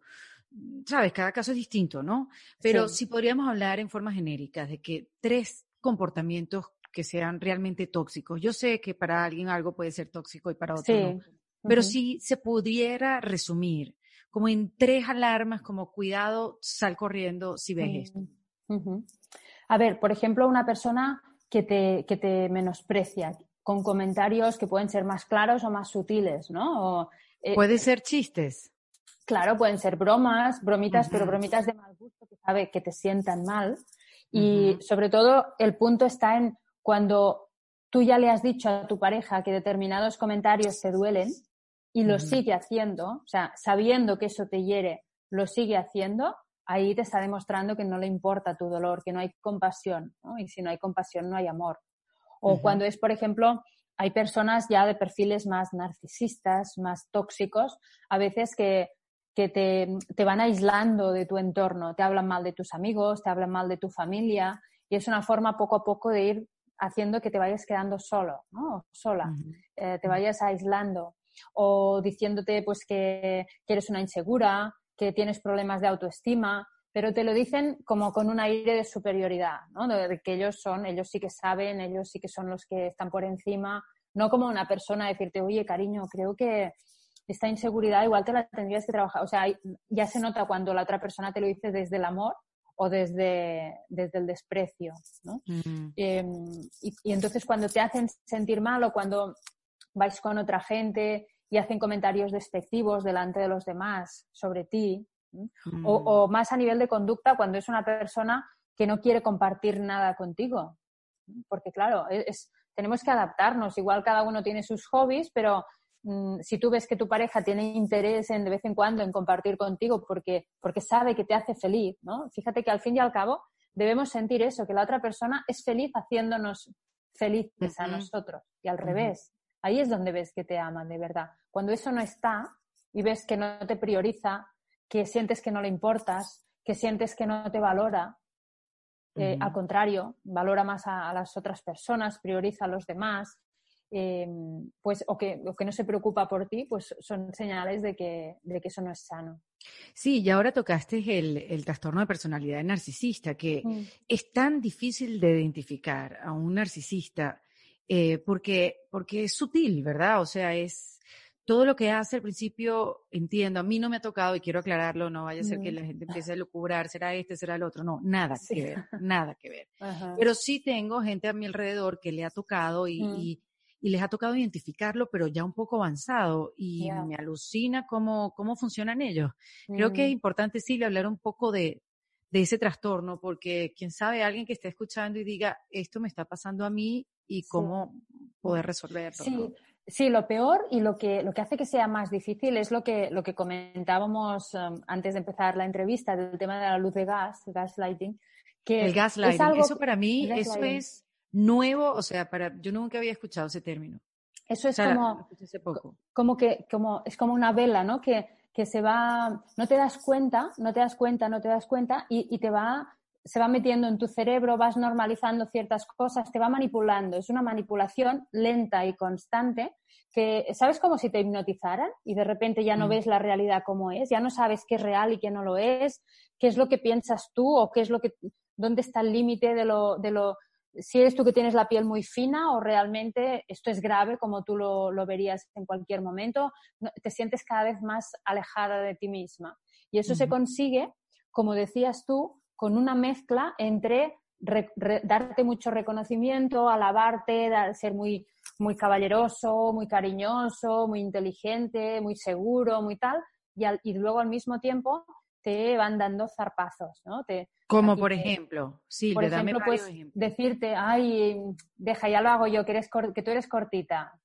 sabes, cada caso es distinto, ¿no? Pero si podríamos hablar en forma genérica de que tres comportamientos que sean realmente tóxicos. Yo sé que para alguien algo puede ser tóxico y para otro no. Pero si se pudiera resumir como en tres alarmas, como cuidado, sal corriendo si ves esto. A ver, por ejemplo, una persona que te, que te menosprecia con comentarios que pueden ser más claros o más sutiles, ¿no? Eh, Puede ser chistes. Claro, pueden ser bromas, bromitas, pero bromitas de mal gusto que sabe que te sientan mal. Y sobre todo el punto está en cuando tú ya le has dicho a tu pareja que determinados comentarios te duelen y lo sigue haciendo, o sea, sabiendo que eso te hiere, lo sigue haciendo, ahí te está demostrando que no le importa tu dolor, que no hay compasión, ¿no? Y si no hay compasión, no hay amor. O cuando es, por ejemplo, hay personas ya de perfiles más narcisistas, más tóxicos, a veces que, que te, te, van aislando de tu entorno, te hablan mal de tus amigos, te hablan mal de tu familia, y es una forma poco a poco de ir haciendo que te vayas quedando solo, ¿no? Sola, eh, te vayas aislando o diciéndote pues que, que eres una insegura, que tienes problemas de autoestima, pero te lo dicen como con un aire de superioridad, ¿no? De, que ellos son, ellos sí que saben, ellos sí que son los que están por encima, no como una persona decirte, oye, cariño, creo que esta inseguridad igual te la tendrías que trabajar. O sea, ya se nota cuando la otra persona te lo dice desde el amor o desde, desde el desprecio, ¿no? Mm. Em, y, y, entonces cuando te hacen sentir mal o cuando vais con otra gente y hacen comentarios despectivos delante de los demás sobre ti, Mm. O, más a nivel de conducta cuando es una persona que no quiere compartir nada contigo. Porque claro, e, es, tenemos que adaptarnos. Igual cada uno tiene sus hobbies, pero mm, si tú ves que tu pareja tiene interés en de vez en cuando en compartir contigo porque, porque sabe que te hace feliz, ¿no? Fíjate que al fin y al cabo debemos sentir eso, que la otra persona es feliz haciéndonos felices a nosotros y al revés. Ahí es donde ves que te aman de verdad. Cuando eso no está y ves que no te prioriza, que sientes que no le importas, que sientes que no te valora. Eh, al contrario, valora más a, las otras personas, prioriza a los demás, eh, pues, o que, o que, no se preocupa por ti, pues son señales de que, de que eso no es sano. Sí, y ahora tocaste el, el trastorno de personalidad narcisista, que mm. es tan difícil de identificar a un narcisista eh, porque, porque es sutil, ¿verdad? O sea, es, todo lo que hace al principio, entiendo, a mí no me ha tocado y quiero aclararlo, no vaya a ser que la gente empiece a lucubrar, será este, será el otro, no, nada que ver, *laughs* nada que ver. Pero sí tengo gente a mi alrededor que le ha tocado y, mm. y, les ha tocado identificarlo, pero ya un poco avanzado y me alucina cómo, cómo funcionan ellos. Creo que es mm. importante, sí, hablar un poco de, de ese trastorno, porque quién sabe, alguien que esté escuchando y diga, esto me está pasando a mí y cómo poder resolverlo. Sí. Sí, lo peor y lo que, lo que hace que sea más difícil es lo que, lo que comentábamos um, antes de empezar la entrevista del tema de la luz de gas, gaslighting. Que el gaslighting, eso para mí, eso es nuevo, o sea, para, yo nunca había escuchado ese término. Eso es como, como que, como, es como una vela, ¿no? Que, que se va, no te das cuenta, no te das cuenta, no te das cuenta y, y te va se va metiendo en tu cerebro, vas normalizando ciertas cosas, te va manipulando. Es una manipulación lenta y constante que, ¿sabes? Como si te hipnotizaran y de repente ya no mm. ves la realidad como es, ya no sabes qué es real y qué no lo es, qué es lo que piensas tú o qué es lo que, dónde está el límite de lo, de lo, si eres tú que tienes la piel muy fina o realmente esto es grave como tú lo, lo verías en cualquier momento, te sientes cada vez más alejada de ti misma. Y eso se consigue, como decías tú, con una mezcla entre darte mucho reconocimiento, alabarte, ser muy, muy caballeroso, muy cariñoso, muy inteligente, muy seguro, muy tal, y, y luego al mismo tiempo te van dando zarpazos, ¿no? Te, Como por ejemplo, sí, por ejemplo, pues decirte, ay, deja, ya lo hago yo, que, eres que tú eres cortita.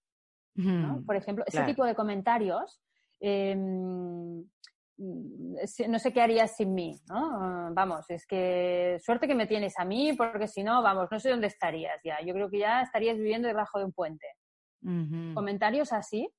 Por ejemplo, ese tipo de comentarios em, no sé qué harías sin mí, ¿no? Vamos, es que suerte que me tienes a mí, porque si no, vamos, no sé dónde estarías ya. Yo creo que ya estarías viviendo debajo de un puente. Comentarios así,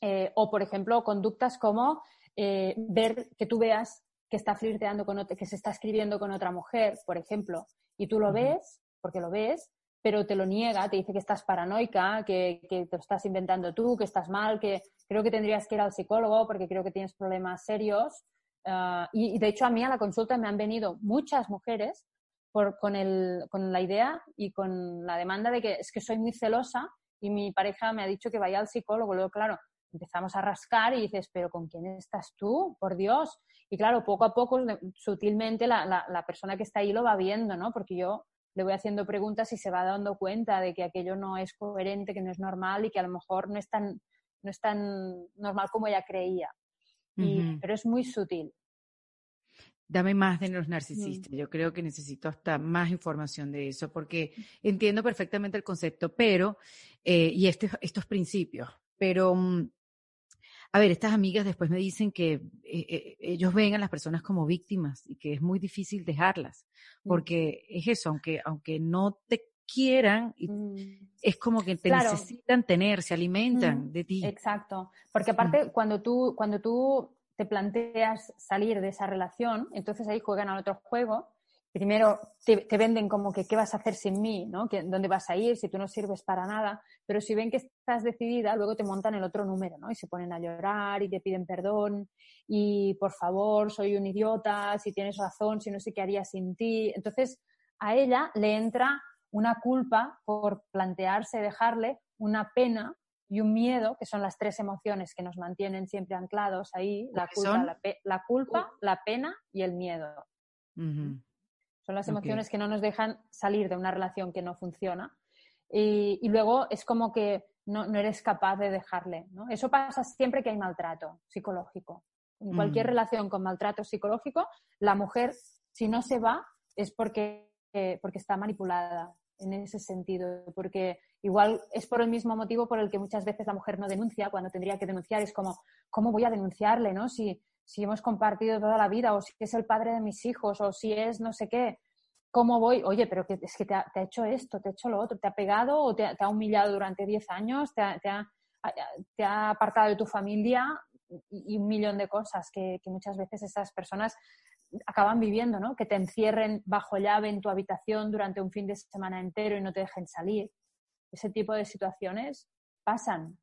eh, o por ejemplo, conductas como eh, ver que tú veas que está flirteando con otra, que se está escribiendo con otra mujer, por ejemplo, y tú lo ves, porque lo ves, pero te lo niega, te dice que estás paranoica, que, que, te lo estás inventando tú, que estás mal, que creo que tendrías que ir al psicólogo porque creo que tienes problemas serios. Ah, y, de hecho a mí a la consulta me han venido muchas mujeres con, el, con la idea y con la demanda de que es que soy muy celosa y mi pareja me ha dicho que vaya al psicólogo. Luego, claro, empezamos a rascar y dices, pero ¿con quién estás tú? Por Dios. Y claro, poco a poco, sutilmente, la, la, la persona que está ahí lo va viendo, ¿no? Porque yo le voy haciendo preguntas y se va dando cuenta de que aquello no es coherente, que no es normal y que a lo mejor no es tan, no es tan normal como ella creía. Pero es muy sutil. Dame más de los narcisistas. Yo creo que necesito hasta más información de eso, porque entiendo perfectamente el concepto, pero, eh, y este, estos principios, pero mm, A ver, estas amigas después me dicen que eh, eh, ellos ven a las personas como víctimas y que es muy difícil dejarlas, mm. porque es eso, aunque, aunque no te quieran, mm. es como que te necesitan tener, se alimentan de ti. Exacto, porque aparte cuando tú, cuando tú te planteas salir de esa relación, entonces ahí juegan al otro juego. Primero te, venden como que qué vas a hacer sin mí, ¿no? ¿Dónde vas a ir si tú no sirves para nada? Pero si ven que estás decidida, luego te montan el otro número, ¿no? Y se ponen a llorar y te piden perdón y por favor, soy un idiota, si tienes razón, si no sé qué haría sin ti. Entonces a ella le entra una culpa por plantearse dejarle, una pena y un miedo, que son las tres emociones que nos mantienen siempre anclados ahí, la culpa, la, culpa, la pena y el miedo. Son las emociones que no nos dejan salir de una relación que no funciona. Y, luego es como que no, eres capaz de dejarle. Eso pasa siempre que hay maltrato psicológico. En cualquier mm. relación con maltrato psicológico, la mujer, si no se va, es porque, eh, porque está manipulada en ese sentido, porque igual es por el mismo motivo por el que muchas veces la mujer no denuncia cuando tendría que denunciar. Es como, ¿cómo voy a denunciarle, no? Si, si hemos compartido toda la vida, o si es el padre de mis hijos, o si es no sé qué, ¿cómo voy? Oye, pero que, es que te ha, hecho esto, te ha hecho lo otro, te ha pegado o te, ha humillado durante 10 años, te ha, te, ha, apartado de tu familia y, un millón de cosas que, que muchas veces esas personas acaban viviendo, ¿no? Que te encierren bajo llave en tu habitación durante un fin de semana entero y no te dejen salir. Ese tipo de situaciones pasan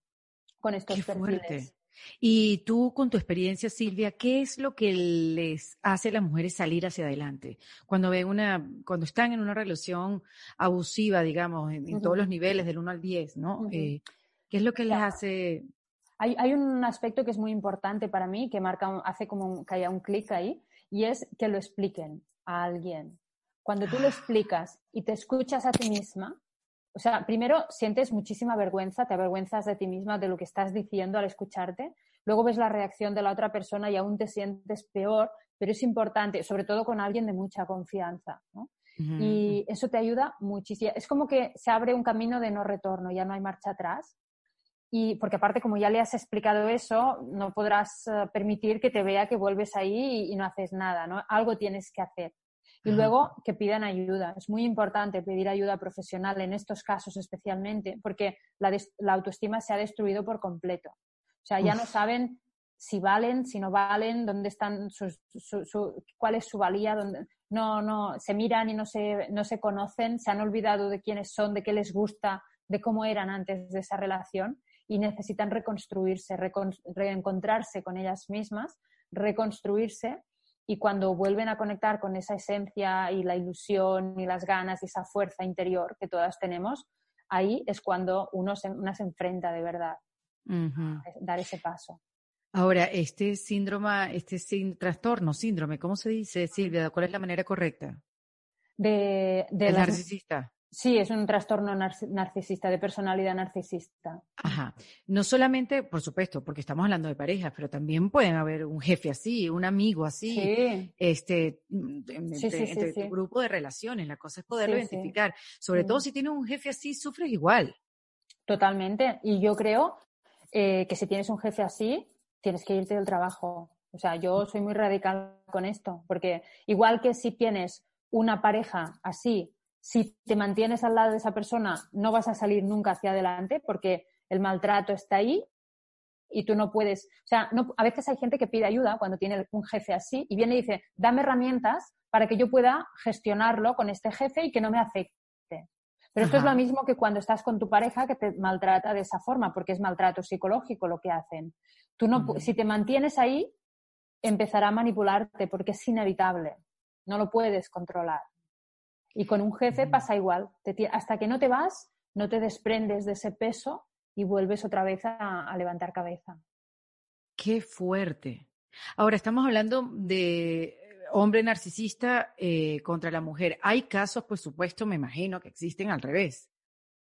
con estos perfiles. Y tú, con tu experiencia, Silvia, ¿qué es lo que les hace a las mujeres salir hacia adelante? Cuando ven una, cuando están en una relación abusiva, digamos, en, todos los niveles, del 1 al 10, ¿no? Eh, ¿Qué es lo que les hace? Hay, hay, un aspecto que es muy importante para mí, que marca, hace como que haya un clic ahí, y es que lo expliquen a alguien. Cuando tú lo explicas y te escuchas a ti misma, o sea, primero sientes muchísima vergüenza, te avergüenzas de ti misma, de lo que estás diciendo al escucharte, luego ves la reacción de la otra persona y aún te sientes peor, pero es importante, sobre todo con alguien de mucha confianza, Y eso te ayuda muchísimo. Es como que se abre un camino de no retorno, ya no hay marcha atrás. Y porque aparte, como ya le has explicado eso, no podrás eh, permitir que te vea que vuelves ahí y, no haces nada, ¿no? Algo tienes que hacer. Y luego que pidan ayuda. Es muy importante pedir ayuda profesional en estos casos especialmente, porque la, autoestima se ha destruido por completo. O sea, ya no saben si valen, si no valen, dónde están sus, cuál es su valía, dónde, no, no, se miran y no se, no se conocen, se han olvidado de quiénes son, de qué les gusta, de cómo eran antes de esa relación y necesitan reconstruirse, reencontrarse con ellas mismas, reconstruirse y cuando vuelven a conectar con esa esencia y la ilusión y las ganas y esa fuerza interior que todas tenemos, ahí es cuando uno se, una se enfrenta de verdad a dar ese paso. Ahora, este síndrome, este trastorno, síndrome, ¿cómo se dice, Silvia? ¿Cuál es la manera correcta? De, de narcisista. Sí, es un trastorno narcisista, de personalidad narcisista. Ajá. No solamente, por supuesto, porque estamos hablando de parejas, pero también pueden haber un jefe así, un amigo así, este, mm, entre, tu grupo de relaciones. La cosa es poderlo identificar. Sobre todo si tienes un jefe así, sufres igual. Totalmente. Y yo creo eh, que si tienes un jefe así, tienes que irte del trabajo. O sea, yo soy muy radical con esto, porque igual que si tienes una pareja así si te mantienes al lado de esa persona, no vas a salir nunca hacia adelante porque el maltrato está ahí y tú no puedes, o sea, a veces hay gente que pide ayuda cuando tiene un jefe así y viene y dice, dame herramientas para que yo pueda gestionarlo con este jefe y que no me afecte. Pero esto es lo mismo que cuando estás con tu pareja que te maltrata de esa forma, porque es maltrato psicológico lo que hacen. Tú no, si te mantienes ahí, empezará a manipularte porque es inevitable. No lo puedes controlar. Y con un jefe pasa igual. hasta que no te vas, no te desprendes de ese peso y vuelves otra vez a, levantar cabeza. Qué fuerte. Ahora, estamos hablando de hombre narcisista eh, contra la mujer. Hay casos, por supuesto, me imagino, que existen al revés.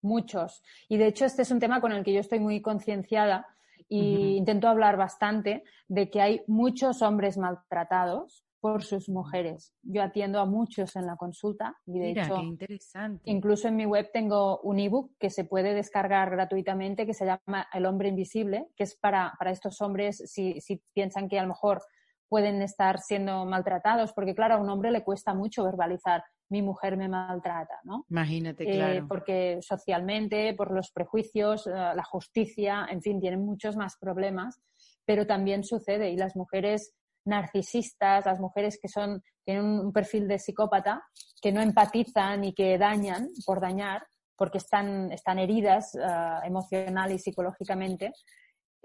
Muchos. Y de hecho, este es un tema con el que yo estoy muy concienciada y intento hablar bastante de que hay muchos hombres maltratados por sus mujeres. Yo atiendo a muchos en la consulta y de hecho, qué interesante. incluso en mi web tengo un ebook que se puede descargar gratuitamente que se llama El hombre invisible, que es para, para estos hombres si, si piensan que a lo mejor pueden estar siendo maltratados, porque claro, a un hombre le cuesta mucho verbalizar mi mujer me maltrata, ¿no? Imagínate, Eh, claro. porque socialmente, por los prejuicios, eh, la justicia, en fin, tienen muchos más problemas, pero también sucede y las mujeres narcisistas, las mujeres que son tienen un perfil de psicópata, que no empatizan y que dañan por dañar, porque están, están heridas eh, emocional y psicológicamente,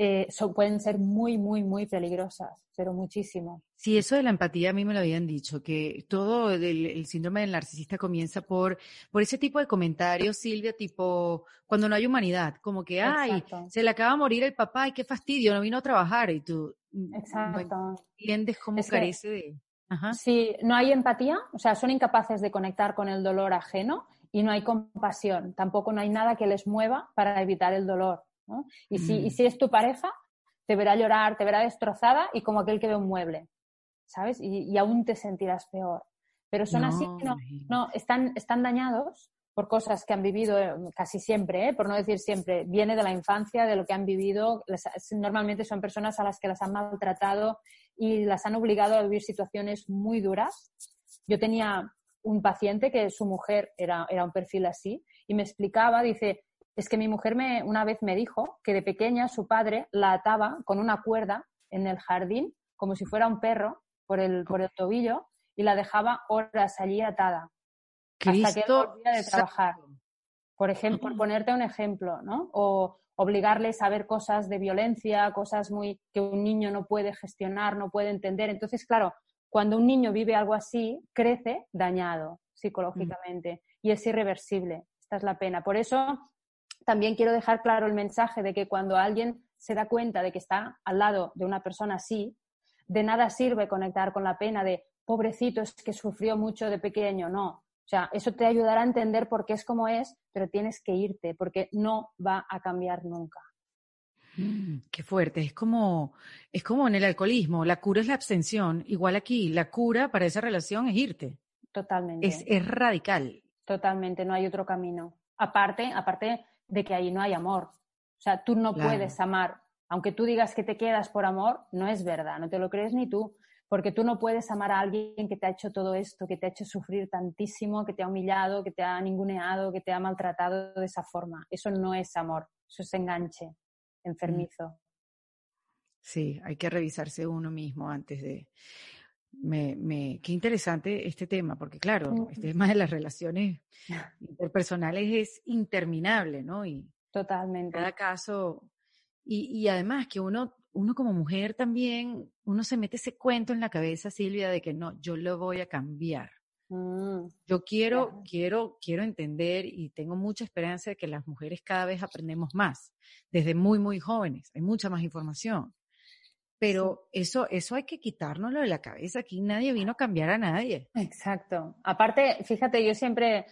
eh, son- pueden ser muy, muy, muy peligrosas, pero muchísimo. Sí, eso de la empatía a mí me lo habían dicho, que todo el, el síndrome del narcisista comienza por, por ese tipo de comentarios, Silvia, tipo, cuando no hay humanidad, como que, ay, Exacto. se le acaba de morir el papá, ay, qué fastidio, no vino a trabajar, y tú mm, Exacto. no entiendes cómo Es que- carece de... Ajá. Si no hay empatía, o sea, son incapaces de conectar con el dolor ajeno y no hay compasión. Tampoco no hay nada que les mueva para evitar el dolor. ¿No? Y, si, Mm. y si es tu pareja, te verá llorar, te verá destrozada y como aquel que ve un mueble, ¿sabes? Y, y aún te sentirás peor. Pero son así, no, no, están, están dañados por cosas que han vivido eh, casi siempre, ¿eh? por no decir siempre, viene de la infancia, de lo que han vivido. Normalmente son personas a las que las han maltratado y las han obligado a vivir situaciones muy duras. Yo tenía un paciente que su mujer era, era un perfil así y me explicaba, dice, es que mi mujer me, una vez me dijo que de pequeña su padre la ataba con una cuerda en el jardín como si fuera un perro por el, por el tobillo y la dejaba horas allí atada hasta que él volvía de trabajar. Por ejemplo, por Ujú. ponerte un ejemplo, ¿no? O obligarles a ver cosas de violencia, cosas muy que un niño no puede gestionar, no puede entender. Entonces, claro, cuando un niño vive algo así, crece dañado psicológicamente y es irreversible. Esta es la pena. Por eso también quiero dejar claro el mensaje de que cuando alguien se da cuenta de que está al lado de una persona así, de nada sirve conectar con la pena de pobrecito, es que sufrió mucho de pequeño. No. O sea, eso te ayudará a entender por qué es como es, pero tienes que irte porque no va a cambiar nunca. Mm, Qué fuerte, es como, es como en el alcoholismo, la cura es la abstención, igual aquí, la cura para esa relación es irte, Totalmente. es, es radical. Totalmente, no hay otro camino. Aparte, aparte de que ahí no hay amor. O sea, tú no Claro. puedes amar. Aunque tú digas que te quedas por amor, no es verdad, no te lo crees ni tú. Porque tú no puedes amar a alguien que te ha hecho todo esto, que te ha hecho sufrir tantísimo, que te ha humillado, que te ha ninguneado, que te ha maltratado de esa forma. Eso no es amor, eso es enganche enfermizo. Sí, hay que revisarse uno mismo antes de... Me, me, qué interesante este tema, porque claro, este tema de las relaciones *laughs* interpersonales es interminable, ¿no? Y Totalmente. cada caso, y, y además que uno, uno como mujer también, uno se mete ese cuento en la cabeza, Silvia, de que no, yo lo voy a cambiar. Mm, Yo quiero, Claro. quiero, quiero entender y tengo mucha esperanza de que las mujeres cada vez aprendemos más, desde muy, muy jóvenes. Hay mucha más información. Pero eso, eso hay que quitárnoslo de la cabeza. Aquí nadie vino a cambiar a nadie. Exacto. Aparte, fíjate, yo siempre,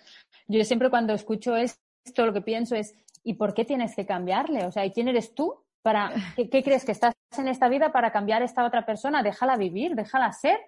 yo siempre cuando escucho esto, lo que pienso es, ¿y por qué tienes que cambiarle? O sea, ¿y quién eres tú? Para, *laughs* ¿qué, qué crees? ¿Que estás en esta vida para cambiar a esta otra persona? Déjala vivir, déjala ser.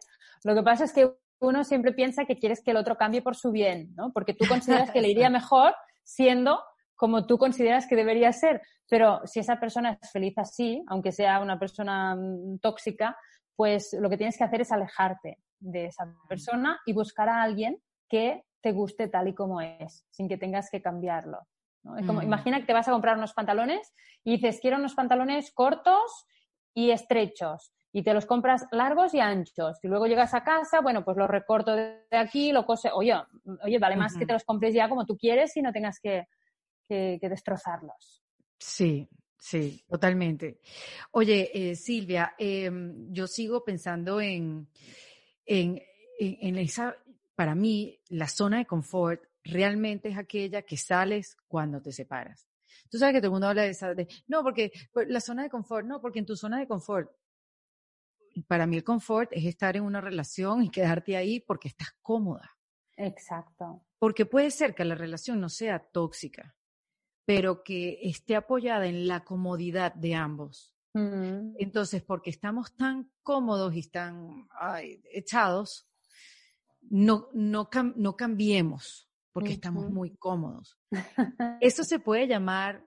Lo que pasa es que uno siempre piensa que quieres que el otro cambie por su bien, ¿no? Porque tú consideras que le iría *laughs* mejor siendo como tú consideras que debería ser. Pero si esa persona es feliz así, aunque sea una persona mm, tóxica, pues lo que tienes que hacer es alejarte de esa persona y buscar a alguien que te guste tal y como es, sin que tengas que cambiarlo. ¿no? Es como, Mm. Imagina que te vas a comprar unos pantalones y dices, quiero unos pantalones cortos y estrechos. Y te los compras largos y anchos. Y luego llegas a casa, bueno, pues los recorto de aquí, lo cose. Oye, oye vale más que te los compres ya como tú quieres y no tengas que, que- que destrozarlos. Sí, sí, totalmente. Oye, eh, Silvia, em, yo sigo pensando en, en, en, en esa, para mí, la zona de confort realmente es aquella que sales cuando te separas. Tú sabes que todo el mundo habla de esa, de, no, porque pues, la zona de confort, no, porque en tu zona de confort, para mí el confort es estar en una relación y quedarte ahí porque estás cómoda. Exacto. Porque puede ser que la relación no sea tóxica, pero que esté apoyada en la comodidad de ambos. Mm. Entonces, porque estamos tan cómodos y tan echados, no, no, no cambiemos, porque estamos muy cómodos. *laughs* Eso se puede llamar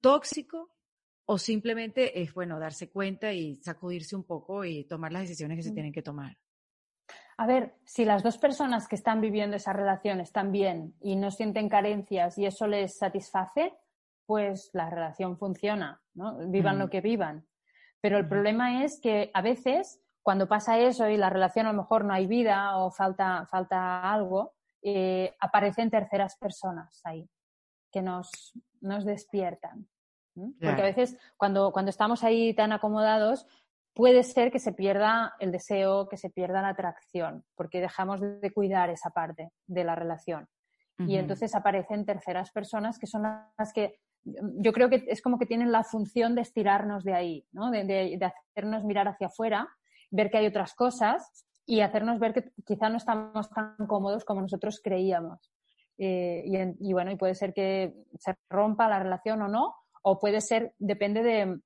tóxico o simplemente es, bueno, darse cuenta y sacudirse un poco y tomar las decisiones que se mm. tienen que tomar. A ver, si las dos personas que están viviendo esa relación están bien y no sienten carencias y eso les satisface, pues la relación funciona, ¿no? Vivan lo que vivan. Pero el problema es que a veces, cuando pasa eso y la relación a lo mejor no hay vida o falta, falta algo, eh, aparecen terceras personas ahí que nos, nos despiertan. Porque a veces cuando, cuando estamos ahí tan acomodados, puede ser que se pierda el deseo, que se pierda la atracción, porque dejamos de cuidar esa parte de la relación. Y entonces aparecen terceras personas que son las que yo creo que es como que tienen la función de estirarnos de ahí, ¿no? de, hacernos mirar hacia afuera, ver que hay otras cosas y hacernos ver que quizá no estamos tan cómodos como nosotros creíamos. Eh, y, bueno, y puede ser que se rompa la relación o no, o puede ser, depende de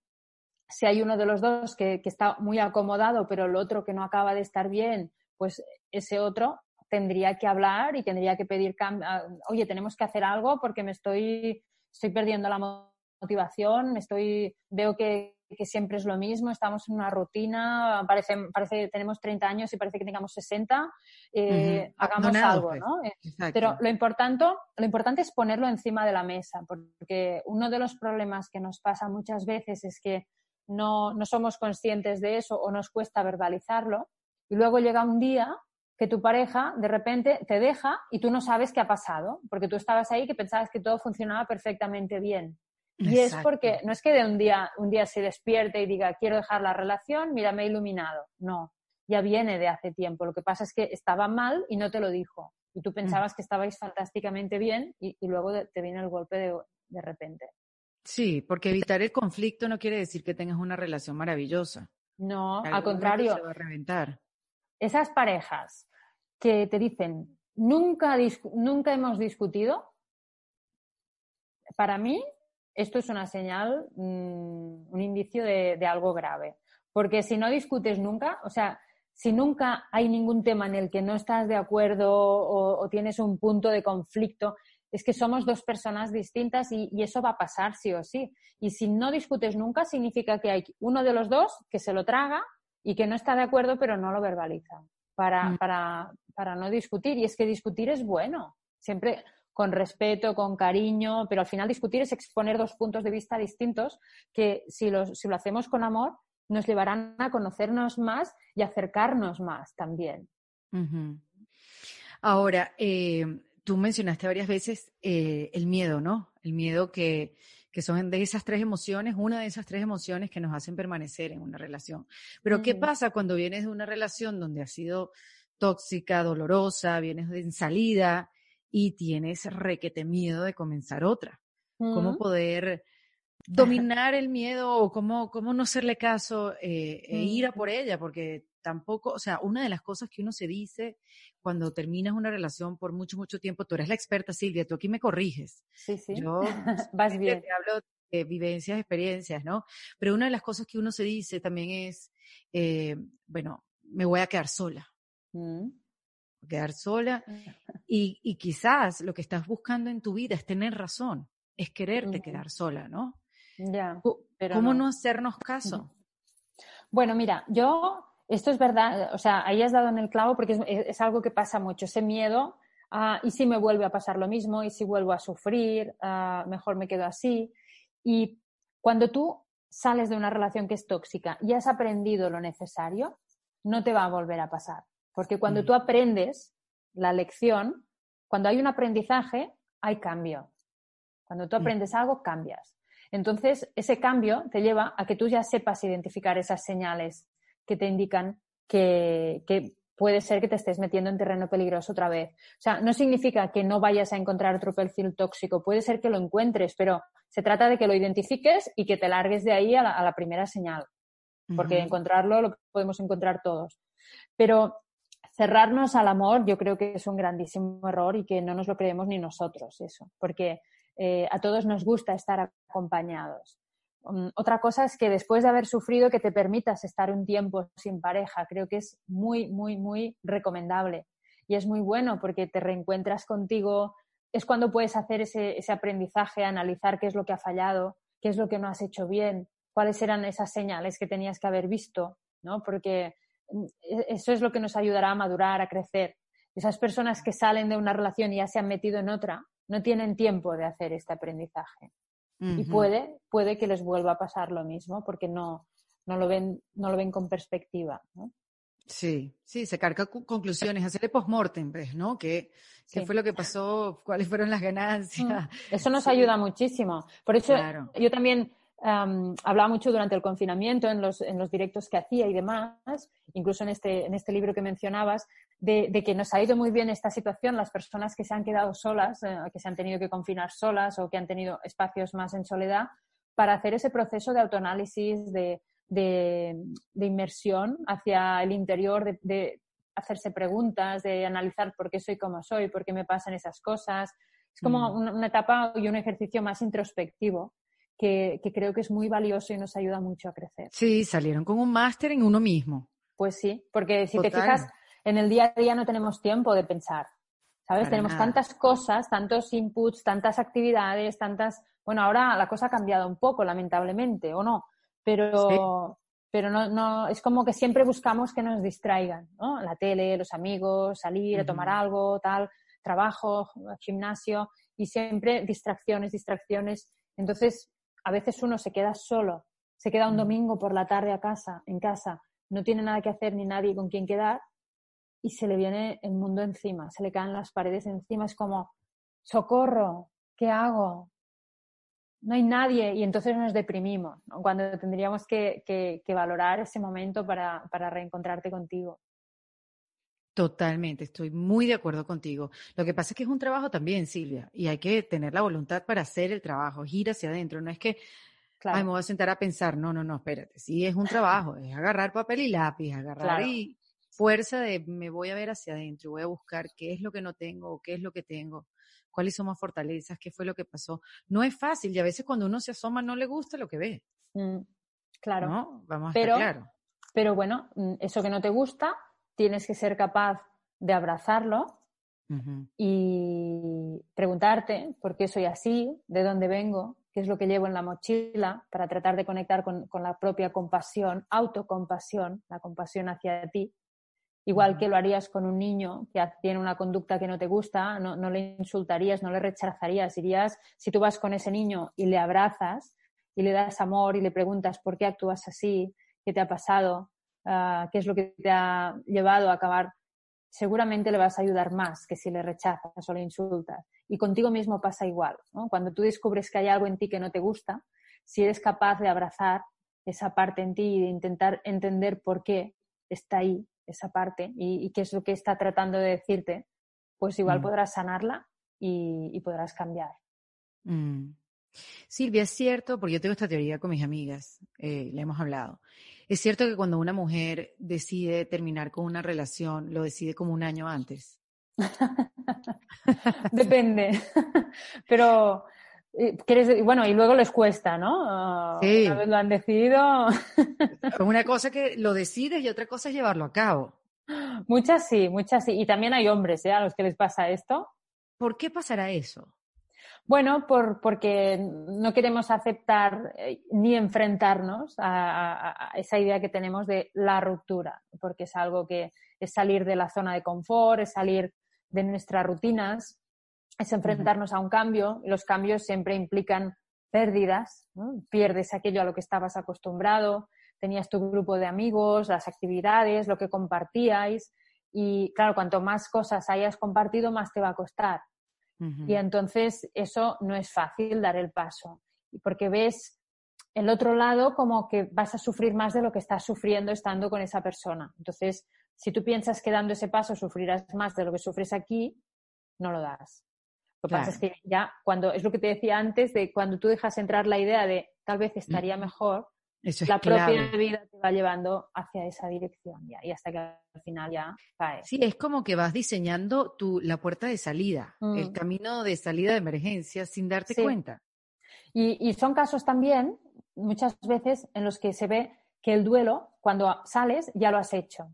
si hay uno de los dos que, que está muy acomodado, pero el otro que no acaba de estar bien, pues ese otro tendría que hablar y tendría que pedir, ah, oye, tenemos que hacer algo porque me estoy estoy perdiendo la motivación, estoy, veo que, siempre es lo mismo, estamos en una rutina, parece, parece que tenemos 30 años y parece que tengamos 60, eh, hagamos algo, pues. ¿no? Eh, pero lo importante, lo importante es ponerlo encima de la mesa, porque uno de los problemas que nos pasa muchas veces es que no, no somos conscientes de eso o nos cuesta verbalizarlo y luego llega un día que tu pareja de repente te deja y tú no sabes qué ha pasado, porque tú estabas ahí que pensabas que todo funcionaba perfectamente bien. Y es porque no es que de un día, un día se despierte y diga quiero dejar la relación, mira, me he iluminado. No, ya viene de hace tiempo. Lo que pasa es que estaba mal y no te lo dijo. Y tú mm. pensabas que estabais fantásticamente bien y, luego te viene el golpe de, de repente. Sí, porque evitar el conflicto no quiere decir que tengas una relación maravillosa. No, al contrario. Se va a reventar. Esas parejas que te dicen, nunca, nunca hemos discutido, para mí esto es una señal, mm, un indicio de, algo grave. Porque si no discutes nunca, o sea, si nunca hay ningún tema en el que no estás de acuerdo o, tienes un punto de conflicto, es que somos dos personas distintas y, y, eso va a pasar sí o sí. Y si no discutes nunca, significa que hay uno de los dos que se lo traga y que no está de acuerdo pero no lo verbaliza para, mm. para, para no discutir. Y es que discutir es bueno, siempre con respeto, con cariño, pero al final discutir es exponer dos puntos de vista distintos que si, si lo hacemos con amor nos llevarán a conocernos más y acercarnos más también. Ahora, eh, tú mencionaste varias veces eh, el miedo, ¿no? El miedo que, que son de esas tres emociones, una de esas tres emociones que nos hacen permanecer en una relación. Pero, ¿qué pasa cuando vienes de una relación donde ha sido tóxica, dolorosa, vienes en salida y tienes requete miedo de comenzar otra. ¿Cómo poder *laughs* dominar el miedo o cómo, cómo no hacerle caso eh, e ir a por ella? Porque tampoco, o sea, una de las cosas que uno se dice cuando terminas una relación por mucho, mucho tiempo, tú eres la experta, Silvia, tú aquí me corriges. Sí, sí. Yo *laughs* Vas bien. te hablo de vivencias, experiencias, ¿no? Pero una de las cosas que uno se dice también es, eh, bueno, me voy a quedar sola. Mm. Quedar sola. *laughs* Y, y, quizás lo que estás buscando en tu vida es tener razón, es quererte quedar sola, ¿no? Ya. Pero ¿Cómo no. hacernos caso? Bueno, mira, yo, esto es verdad, o sea, ahí has dado en el clavo porque es, algo que pasa mucho, ese miedo y si me vuelve a pasar lo mismo, y si vuelvo a sufrir, mejor me quedo así. Y cuando tú sales de una relación que es tóxica y has aprendido lo necesario, no te va a volver a pasar. Porque cuando mm. tú aprendes la lección, cuando hay un aprendizaje, hay cambio. Cuando tú mm. aprendes algo, cambias. Entonces, ese cambio te lleva a que tú ya sepas identificar esas señales que te indican que, puede ser que te estés metiendo en terreno peligroso otra vez. O sea, no significa que no vayas a encontrar otro perfil tóxico, puede ser que lo encuentres, pero se trata de que lo identifiques y que te largues de ahí a la, primera señal, porque encontrarlo lo podemos encontrar todos. Pero cerrarnos al amor yo creo que es un grandísimo error y que no nos lo creemos ni nosotros eso, porque eh, a todos nos gusta estar acompañados. Mm, otra cosa es que después de haber sufrido que te permitas estar un tiempo sin pareja. Creo que es muy, muy, muy recomendable. Y es muy bueno porque te reencuentras contigo. Es cuando puedes hacer ese, ese aprendizaje, analizar qué es lo que ha fallado, qué es lo que no has hecho bien, cuáles eran esas señales que tenías que haber visto, ¿no? Porque mm, e, eso es lo que nos ayudará a madurar, a crecer. Esas personas que salen de una relación y ya se han metido en otra, no tienen tiempo de hacer este aprendizaje. Y puede, puede que les vuelva a pasar lo mismo porque no, no, lo, ven, no lo ven con perspectiva. ¿no? Sí, sí, se carga conclusiones, hacerle post-mortem, ¿ves? ¿no? ¿Qué, ¿Qué, fue lo que pasó? ¿Cuáles fueron las ganancias? Mm, eso nos ayuda muchísimo. Por eso yo también hablaba mucho durante el confinamiento, en los, en los directos que hacía y demás, incluso en este, en este libro que mencionabas, de, que nos ha ido muy bien esta situación, las personas que se han quedado solas, eh, que se han tenido que confinar solas o que han tenido espacios más en soledad, para hacer ese proceso de autoanálisis, de, de, inmersión hacia el interior, de, hacerse preguntas, de analizar por qué soy como soy, por qué me pasan esas cosas. Es como mm. una etapa y un ejercicio más introspectivo que, creo que es muy valioso y nos ayuda mucho a crecer. Sí, salieron con un máster en uno mismo. Pues sí, porque si te fijas, en el día a día no tenemos tiempo de pensar. ¿Sabes? tenemos tantas cosas, tantos inputs, tantas actividades, tantas. Bueno, ahora la cosa ha cambiado un poco, lamentablemente, ¿o no? Pero, pero no, no, es como que siempre buscamos que nos distraigan, ¿no? La tele, los amigos, salir a tomar algo, tal, trabajo, gimnasio, y siempre distracciones, distracciones. Entonces, a veces uno se queda solo, se queda un domingo por la tarde a casa, en casa, no tiene nada que hacer ni nadie con quien quedar y se le viene el mundo encima, se le caen las paredes encima, es como, socorro, ¿qué hago? No hay nadie y entonces nos deprimimos, cuando tendríamos que, que, valorar ese momento para, para reencontrarte contigo. Totalmente, estoy muy de acuerdo contigo. Lo que pasa es que es un trabajo también, Silvia, y hay que tener la voluntad para hacer el trabajo, ir hacia adentro. No es que, me voy a sentar a pensar, no, no, no, espérate. Sí, es un trabajo, es agarrar papel y lápiz, agarrar y fuerza de me voy a ver hacia adentro, voy a buscar qué es lo que no tengo, qué es lo que tengo, cuáles son mis fortalezas, qué fue lo que pasó. No es fácil y a veces cuando uno se asoma no le gusta lo que ve. Mm, claro. ¿No? Vamos a pero, estar claro. Pero bueno, mm, eso que no te gusta, tienes que ser capaz de abrazarlo y preguntarte por qué soy así, de dónde vengo, qué es lo que llevo en la mochila para tratar de conectar con, la propia compasión, autocompasión, la compasión hacia ti. Igual que lo harías con un niño que tiene una conducta que no te gusta, no, le insultarías, no le rechazarías. Irías, si tú vas con ese niño y le abrazas y le das amor y le preguntas por qué actúas así, qué te ha pasado, ah, qué es lo que te ha llevado a acabar seguramente le vas a ayudar más que si le rechazas o le insultas. Y contigo mismo pasa igual. Cuando tú descubres que hay algo en ti que no te gusta, si eres capaz de abrazar esa parte en ti y de intentar entender por qué está ahí esa parte y, qué es lo que está tratando de decirte, pues igual mm. podrás sanarla y, podrás cambiar. Mm. Silvia, es cierto, porque yo tengo esta teoría con mis amigas, eh, le hemos hablado. Es cierto que cuando una mujer decide terminar con una relación, lo decide como un año antes. *laughs* Depende. *laughs* Pero, bueno, y luego les cuesta, ¿no? Sí. Una vez lo han decidido. *laughs* una cosa que lo decides y otra cosa es llevarlo a cabo. Muchas sí, muchas sí. Y también hay hombres, ¿eh? A los que les pasa esto. ¿Por qué pasará eso? Bueno, por, porque no queremos aceptar eh, ni enfrentarnos a, esa idea que tenemos de la ruptura, porque es algo que es salir de la zona de confort, es salir de nuestras rutinas, es enfrentarnos a un cambio. Y los cambios siempre implican pérdidas, pierdes aquello a lo que estabas acostumbrado, tenías tu grupo de amigos, las actividades, lo que compartíais. Y claro, cuanto más cosas hayas compartido, más te va a costar. Y entonces eso no es fácil dar el paso, porque ves el otro lado como que vas a sufrir más de lo que estás sufriendo estando con esa persona. Entonces, si tú piensas que dando ese paso sufrirás más de lo que sufres aquí, no lo das. Lo que pasa es que ya cuando, es lo que te decía antes, de cuando tú dejas entrar la idea de tal vez estaría mejor, la propia vida te va llevando hacia esa dirección ya, y hasta que al final ya cae. Sí, es como que vas diseñando tu, la puerta de salida, el mm. camino de salida de emergencia sin darte cuenta. Y, son casos también, muchas veces, en los que se ve que el duelo, cuando sales, ya lo has hecho.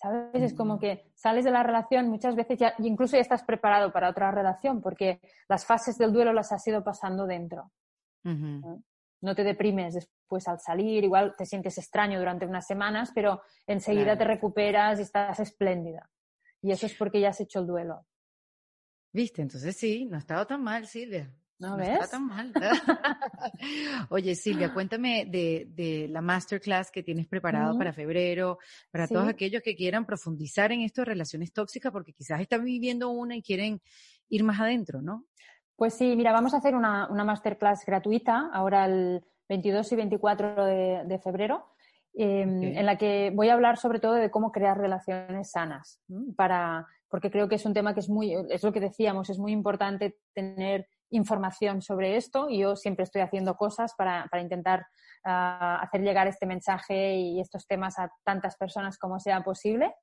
¿Sabes? Es como que sales de la relación, muchas veces ya, incluso ya estás preparado para otra relación, porque las fases del duelo las has ido pasando dentro. ¿no? te deprimes después al salir, igual te sientes extraño durante unas semanas, pero enseguida te recuperas y estás espléndida. Y eso es porque ya has hecho el duelo. Viste, entonces sí, no ha estado tan mal, Silvia. ¿No, ves? tan mal. *laughs* Oye, Silvia, cuéntame de, la masterclass que tienes preparado para febrero, para todos aquellos que quieran profundizar en esto de relaciones tóxicas, porque quizás están viviendo una y quieren ir más adentro, ¿no? Pues sí, mira, vamos a hacer una, masterclass gratuita ahora el 22 y 24 de, febrero. Em, en la que voy a hablar sobre todo de cómo crear relaciones sanas, para, porque creo que es un tema que es muy, es lo que decíamos, es muy importante tener información sobre esto y yo siempre estoy haciendo cosas para, para intentar ah, hacer llegar este mensaje y estos temas a tantas personas como sea posible.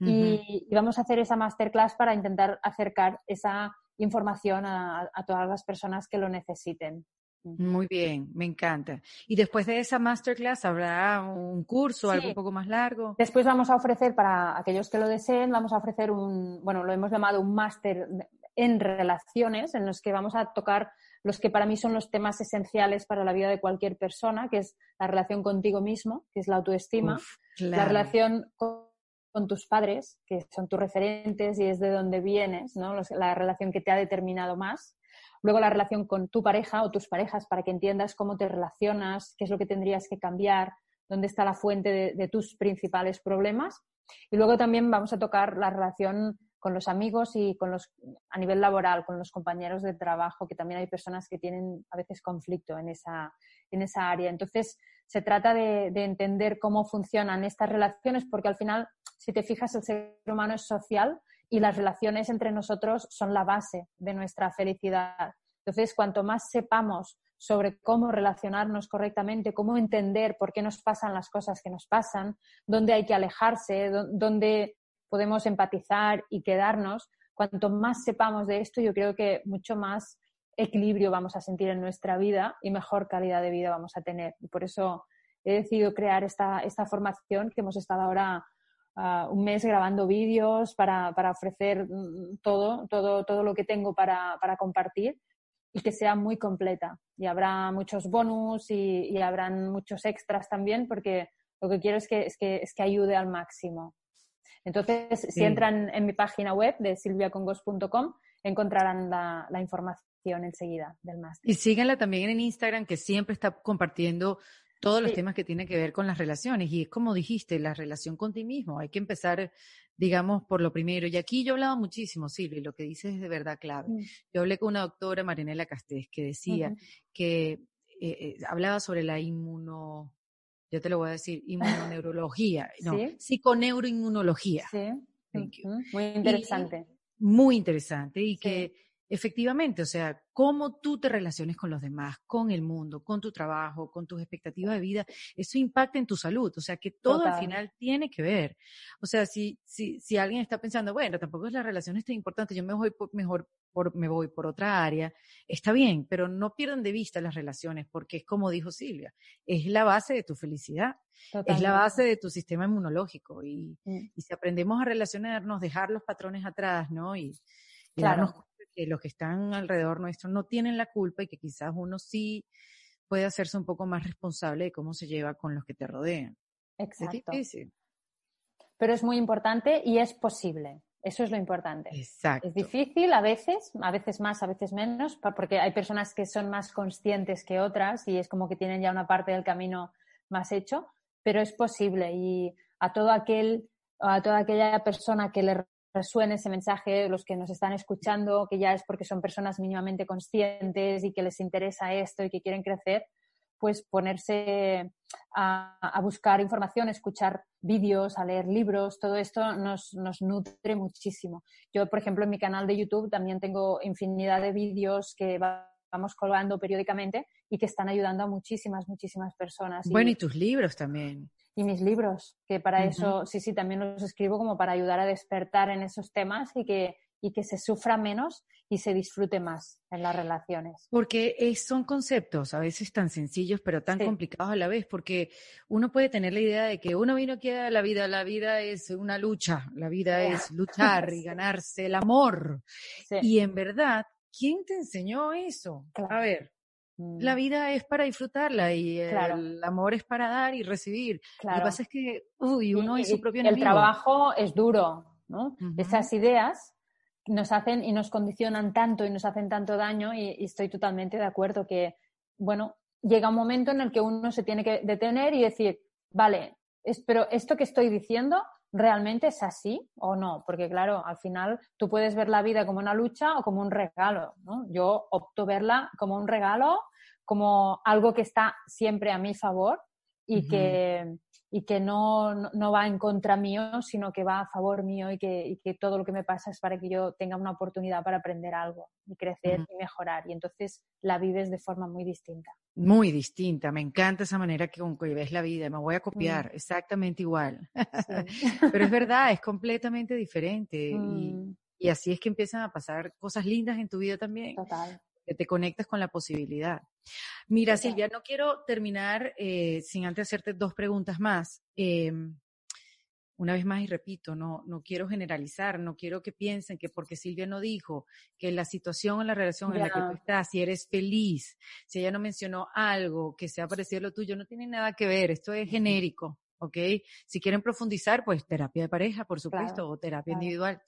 y, vamos a hacer esa masterclass para intentar acercar esa información a, todas las personas que lo necesiten. Muy bien, me encanta. Y después de esa masterclass habrá un curso, algo un poco más largo. Después vamos a ofrecer para aquellos que lo deseen, vamos a ofrecer un, bueno, lo hemos llamado un máster en relaciones, en los que vamos a tocar los que para mí son los temas esenciales para la vida de cualquier persona, que es la relación contigo mismo, que es la autoestima, la relación con, tus padres, que son tus referentes y es de donde vienes, ¿no? la relación que te ha determinado más. Luego la relación con tu pareja o tus parejas para que entiendas cómo te relacionas, qué es lo que tendrías que cambiar, dónde está la fuente de tus principales problemas. Y luego también vamos a tocar la relación con los amigos y con los, a nivel laboral, con los compañeros de trabajo, que también hay personas que tienen a veces conflicto en esa, en esa área. Entonces, se trata de, entender cómo funcionan estas relaciones, porque al final, si te fijas, el ser humano es social y las relaciones entre nosotros son la base de nuestra felicidad. Entonces, cuanto más sepamos sobre cómo relacionarnos correctamente, cómo entender por qué nos pasan las cosas que nos pasan, dónde hay que alejarse, dónde podemos empatizar y quedarnos, cuanto más sepamos de esto, yo creo que mucho más equilibrio vamos a sentir en nuestra vida y mejor calidad de vida vamos a tener. Y por eso he decidido crear esta, esta formación que hemos estado ahora ah, un mes grabando vídeos para, para, ofrecer mm, todo, todo, todo lo que tengo para, para, compartir y que sea muy completa. Y habrá muchos bonus y, y habrán muchos extras también porque lo que quiero es que, es que, es que ayude al máximo. Entonces, si entran en mi página web de silviacongos.com, encontrarán la, información enseguida del máster. Y síganla también en Instagram, que siempre está compartiendo todos los temas que tienen que ver con las relaciones. Y es como dijiste, la relación con ti mismo. Hay que empezar, digamos, por lo primero. Y aquí yo he hablado muchísimo, Silvia, y lo que dices es de verdad clave. Mm. Yo hablé con una doctora, Marinela Castés, que decía que eh, eh, hablaba sobre la inmuno yo te lo voy a decir, inmunoneurología, *laughs* no, psiconeuroinmunología. Sí. Muy interesante. muy interesante y que efectivamente, o sea, cómo tú te relaciones con los demás, con el mundo, con tu trabajo, con tus expectativas de vida, eso impacta en tu salud, o sea, que todo al final tiene que ver. O sea, si, si, si alguien está pensando, bueno, tampoco es la relación tan importante, yo me voy mejor por, me voy por otra área, está bien, pero no pierdan de vista las relaciones, porque es como dijo Silvia, es la base de tu felicidad, es la base de tu sistema inmunológico, y, mm. y si aprendemos a relacionarnos, dejar los patrones atrás, ¿no? Y, darnos cuenta que los que están alrededor nuestro no tienen la culpa y que quizás uno sí puede hacerse un poco más responsable de cómo se lleva con los que te rodean. Exacto. Es difícil. Pero es muy importante y es posible. Eso es lo importante. Exacto. Es difícil a veces, a veces más, a veces menos, porque hay personas que son más conscientes que otras y es como que tienen ya una parte del camino más hecho, pero es posible y a todo aquel, a toda aquella persona que le resuene ese mensaje, los que nos están escuchando, que ya es porque son personas mínimamente conscientes y que les interesa esto y que quieren crecer, pues ponerse a, buscar información, escuchar vídeos, a leer libros, todo esto nos, nos, nutre muchísimo. Yo, por ejemplo, en mi canal de YouTube también tengo infinidad de vídeos que vamos colgando periódicamente y que están ayudando a muchísimas, muchísimas personas. Bueno, y, tus libros también. Y mis libros, que para eso, sí, sí, también los escribo como para ayudar a despertar en esos temas y que, y que se sufra menos y se disfrute más en las relaciones. Porque son conceptos a veces tan sencillos pero tan complicados a la vez, porque uno puede tener la idea de que uno vino aquí a la vida, la vida es una lucha, la vida es *laughs* luchar y ganarse el amor. Y en verdad, ¿quién te enseñó eso? A ver, la mm. vida es para disfrutarla y el amor es para dar y recibir. Lo que pasa es que, uy, uno es su propio enemigo. El trabajo es duro, ¿no? Esas ideas nos hacen y nos condicionan tanto y nos hacen tanto daño y, estoy totalmente de acuerdo que, bueno, llega un momento en el que uno se tiene que detener y decir, vale, pero esto que estoy diciendo realmente es así o no, porque claro, al final tú puedes ver la vida como una lucha o como un regalo, ¿no? Yo opto verla como un regalo, como algo que está siempre a mi favor y que, y que no, no, va en contra mío, sino que va a favor mío y que, y que, todo lo que me pasa es para que yo tenga una oportunidad para aprender algo y crecer y mejorar. Y entonces la vives de forma muy distinta. Muy distinta, me encanta esa manera que, con que ves la vida, me voy a copiar exactamente igual. *laughs* Pero es verdad, es completamente diferente y, mm. y así es que empiezan a pasar cosas lindas en tu vida también. Total que te conectas con la posibilidad. Mira, Silvia, no quiero terminar eh, sin antes hacerte dos preguntas más. Em, una vez más y repito, no, no quiero generalizar, no quiero que piensen que porque Silvia no dijo que la situación en la relación en la que tú estás, si eres feliz, si ella no mencionó algo que sea parecido a lo tuyo, no tiene nada que ver, esto es genérico. ¿Ok? Si quieren profundizar, pues terapia de pareja, por supuesto, o terapia individual,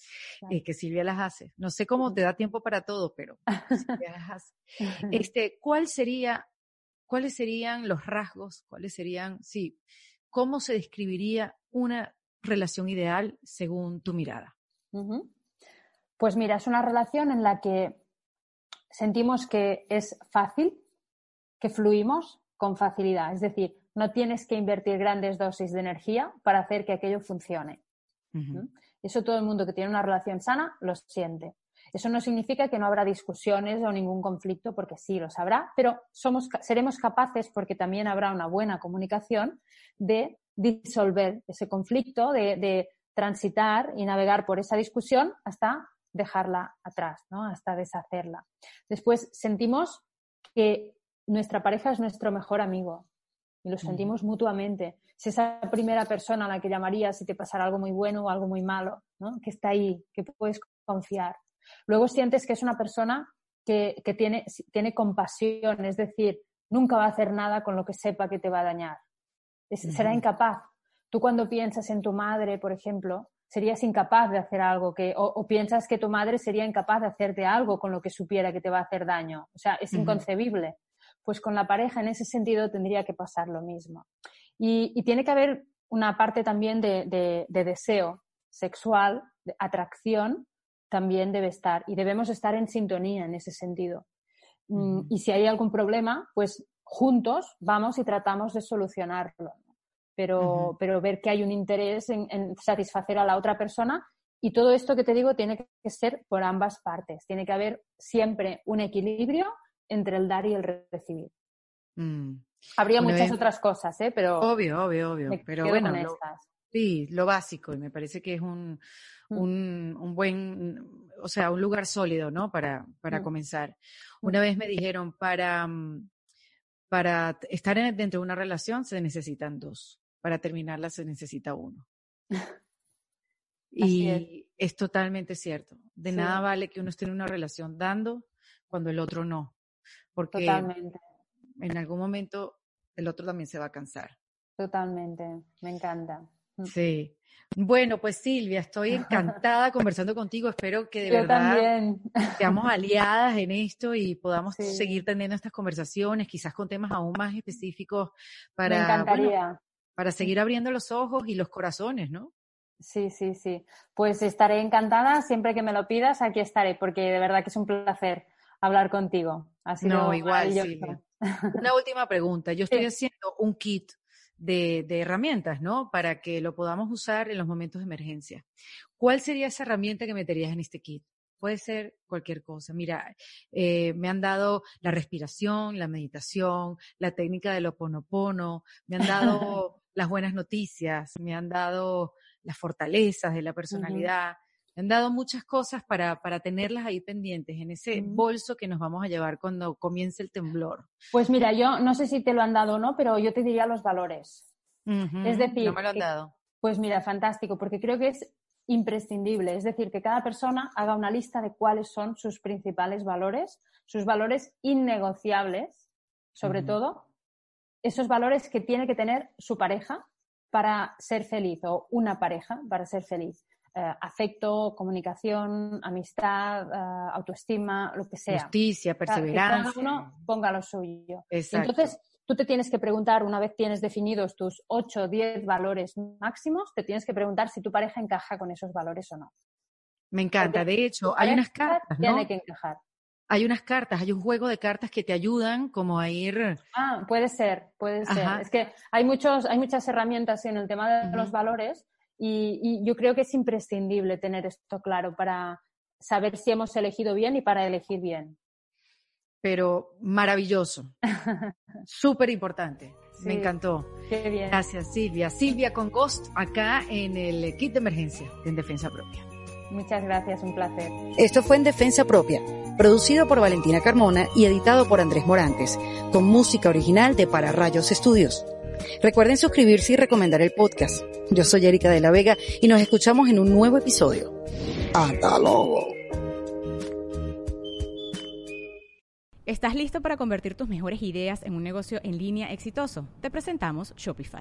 eh, que Silvia las hace. No sé cómo te da tiempo para todo, pero Silvia las hace. *laughs* Este, ¿cuál sería, cuáles serían los rasgos, cuáles serían, sí, cómo se describiría una relación ideal según tu mirada? Pues mira, es una relación en la que sentimos que es fácil, que fluimos con facilidad. Es decir, no tienes que invertir grandes dosis de energía para hacer que aquello funcione. Eso todo el mundo que tiene una relación sana lo siente. Eso no significa que no habrá discusiones o ningún conflicto, porque sí los habrá, pero somos, seremos capaces, porque también habrá una buena comunicación, de disolver ese conflicto, de, de transitar y navegar por esa discusión hasta dejarla atrás, ¿no? hasta deshacerla. Después sentimos que nuestra pareja es nuestro mejor amigo, y lo sentimos mutuamente. Es esa primera persona a la que llamarías si te pasara algo muy bueno o algo muy malo, ¿no? que está ahí, que puedes confiar. Luego sientes que es una persona que, que tiene, tiene compasión, es decir, nunca va a hacer nada con lo que sepa que te va a dañar. Será incapaz. Tú cuando piensas en tu madre, por ejemplo, serías incapaz de hacer algo que, o, piensas que tu madre sería incapaz de hacerte algo con lo que supiera que te va a hacer daño. O sea, es inconcebible pues con la pareja en ese sentido tendría que pasar lo mismo. Y, tiene que haber una parte también de, deseo sexual, de atracción, también debe estar. Y debemos estar en sintonía en ese sentido. Mm, y si hay algún problema, pues juntos vamos y tratamos de solucionarlo. Pero, pero ver que hay un interés en, en, satisfacer a la otra persona y todo esto que te digo tiene que ser por ambas partes. Tiene que haber siempre un equilibrio entre el dar y el recibir. Mm. Habría muchas otras cosas, ¿eh? Pero. Obvio, obvio, obvio. Pero bueno. sí, lo básico, y me parece que es un, mm. un, buen, o sea, un lugar sólido, ¿no? Para, para mm. comenzar. Una vez me dijeron, para, para estar dentro de una relación se necesitan dos. Para terminarla se necesita uno. *laughs* y es. totalmente cierto. De nada vale que uno esté en una relación dando cuando el otro no porque en algún momento el otro también se va a cansar. Totalmente, me encanta. Mm. Sí. Bueno, pues Silvia, estoy encantada conversando contigo. Espero que de verdad seamos aliadas en esto y podamos seguir teniendo estas conversaciones, quizás con temas aún más específicos para, para seguir abriendo los ojos y los corazones, ¿no? Sí, sí, sí. Pues estaré encantada siempre que me lo pidas, aquí estaré, porque de verdad que es un placer hablar contigo. no, igual, sí. Una última pregunta. Yo estoy haciendo un kit de, herramientas, ¿no? Para que lo podamos usar en los momentos de emergencia. ¿Cuál sería esa herramienta que meterías en este kit? Puede ser cualquier cosa. Mira, eh, me han dado la respiración, la meditación, la técnica del oponopono, me han dado *laughs* las buenas noticias, me han dado las fortalezas de la personalidad. Han dado muchas cosas para, para tenerlas ahí pendientes en ese bolso que nos vamos a llevar cuando comience el temblor. Pues mira, yo no sé si te lo han dado o no, pero yo te diría los valores. Es decir, no me lo han dado. Pues mira, fantástico, porque creo que es imprescindible. Es decir, que cada persona haga una lista de cuáles son sus principales valores, sus valores innegociables, sobre todo, esos valores que tiene que tener su pareja para ser feliz o una pareja para ser feliz. Eh, afecto, comunicación, amistad, eh, autoestima, lo que sea. Justicia, perseverancia. cada uno ponga lo suyo. Entonces, tú te tienes que preguntar, una vez tienes definidos tus 8 o 10 valores máximos, te tienes que preguntar si tu pareja encaja con esos valores o no. Me encanta. de hecho, hay unas cartas. Tiene que encajar. Hay unas cartas, hay un juego de cartas que te ayudan como a ir. Ah, puede ser, puede ser. Es que hay muchos, hay muchas herramientas en el tema de los valores y, y, yo creo que es imprescindible tener esto claro para saber si hemos elegido bien y para elegir bien pero maravilloso. *laughs* Súper importante. Me encantó. Qué bien. Gracias, Silvia. Silvia con Ghost acá en el kit de emergencia En Defensa Propia. Muchas gracias, un placer. Esto fue En Defensa Propia, producido por Valentina Carmona y editado por Andrés Morantes, con música original de Para Rayos Estudios. Recuerden suscribirse y recomendar el podcast. Yo soy Erika de la Vega y nos escuchamos en un nuevo episodio. Hasta luego. ¿Estás listo para convertir tus mejores ideas en un negocio en línea exitoso? Te presentamos Shopify.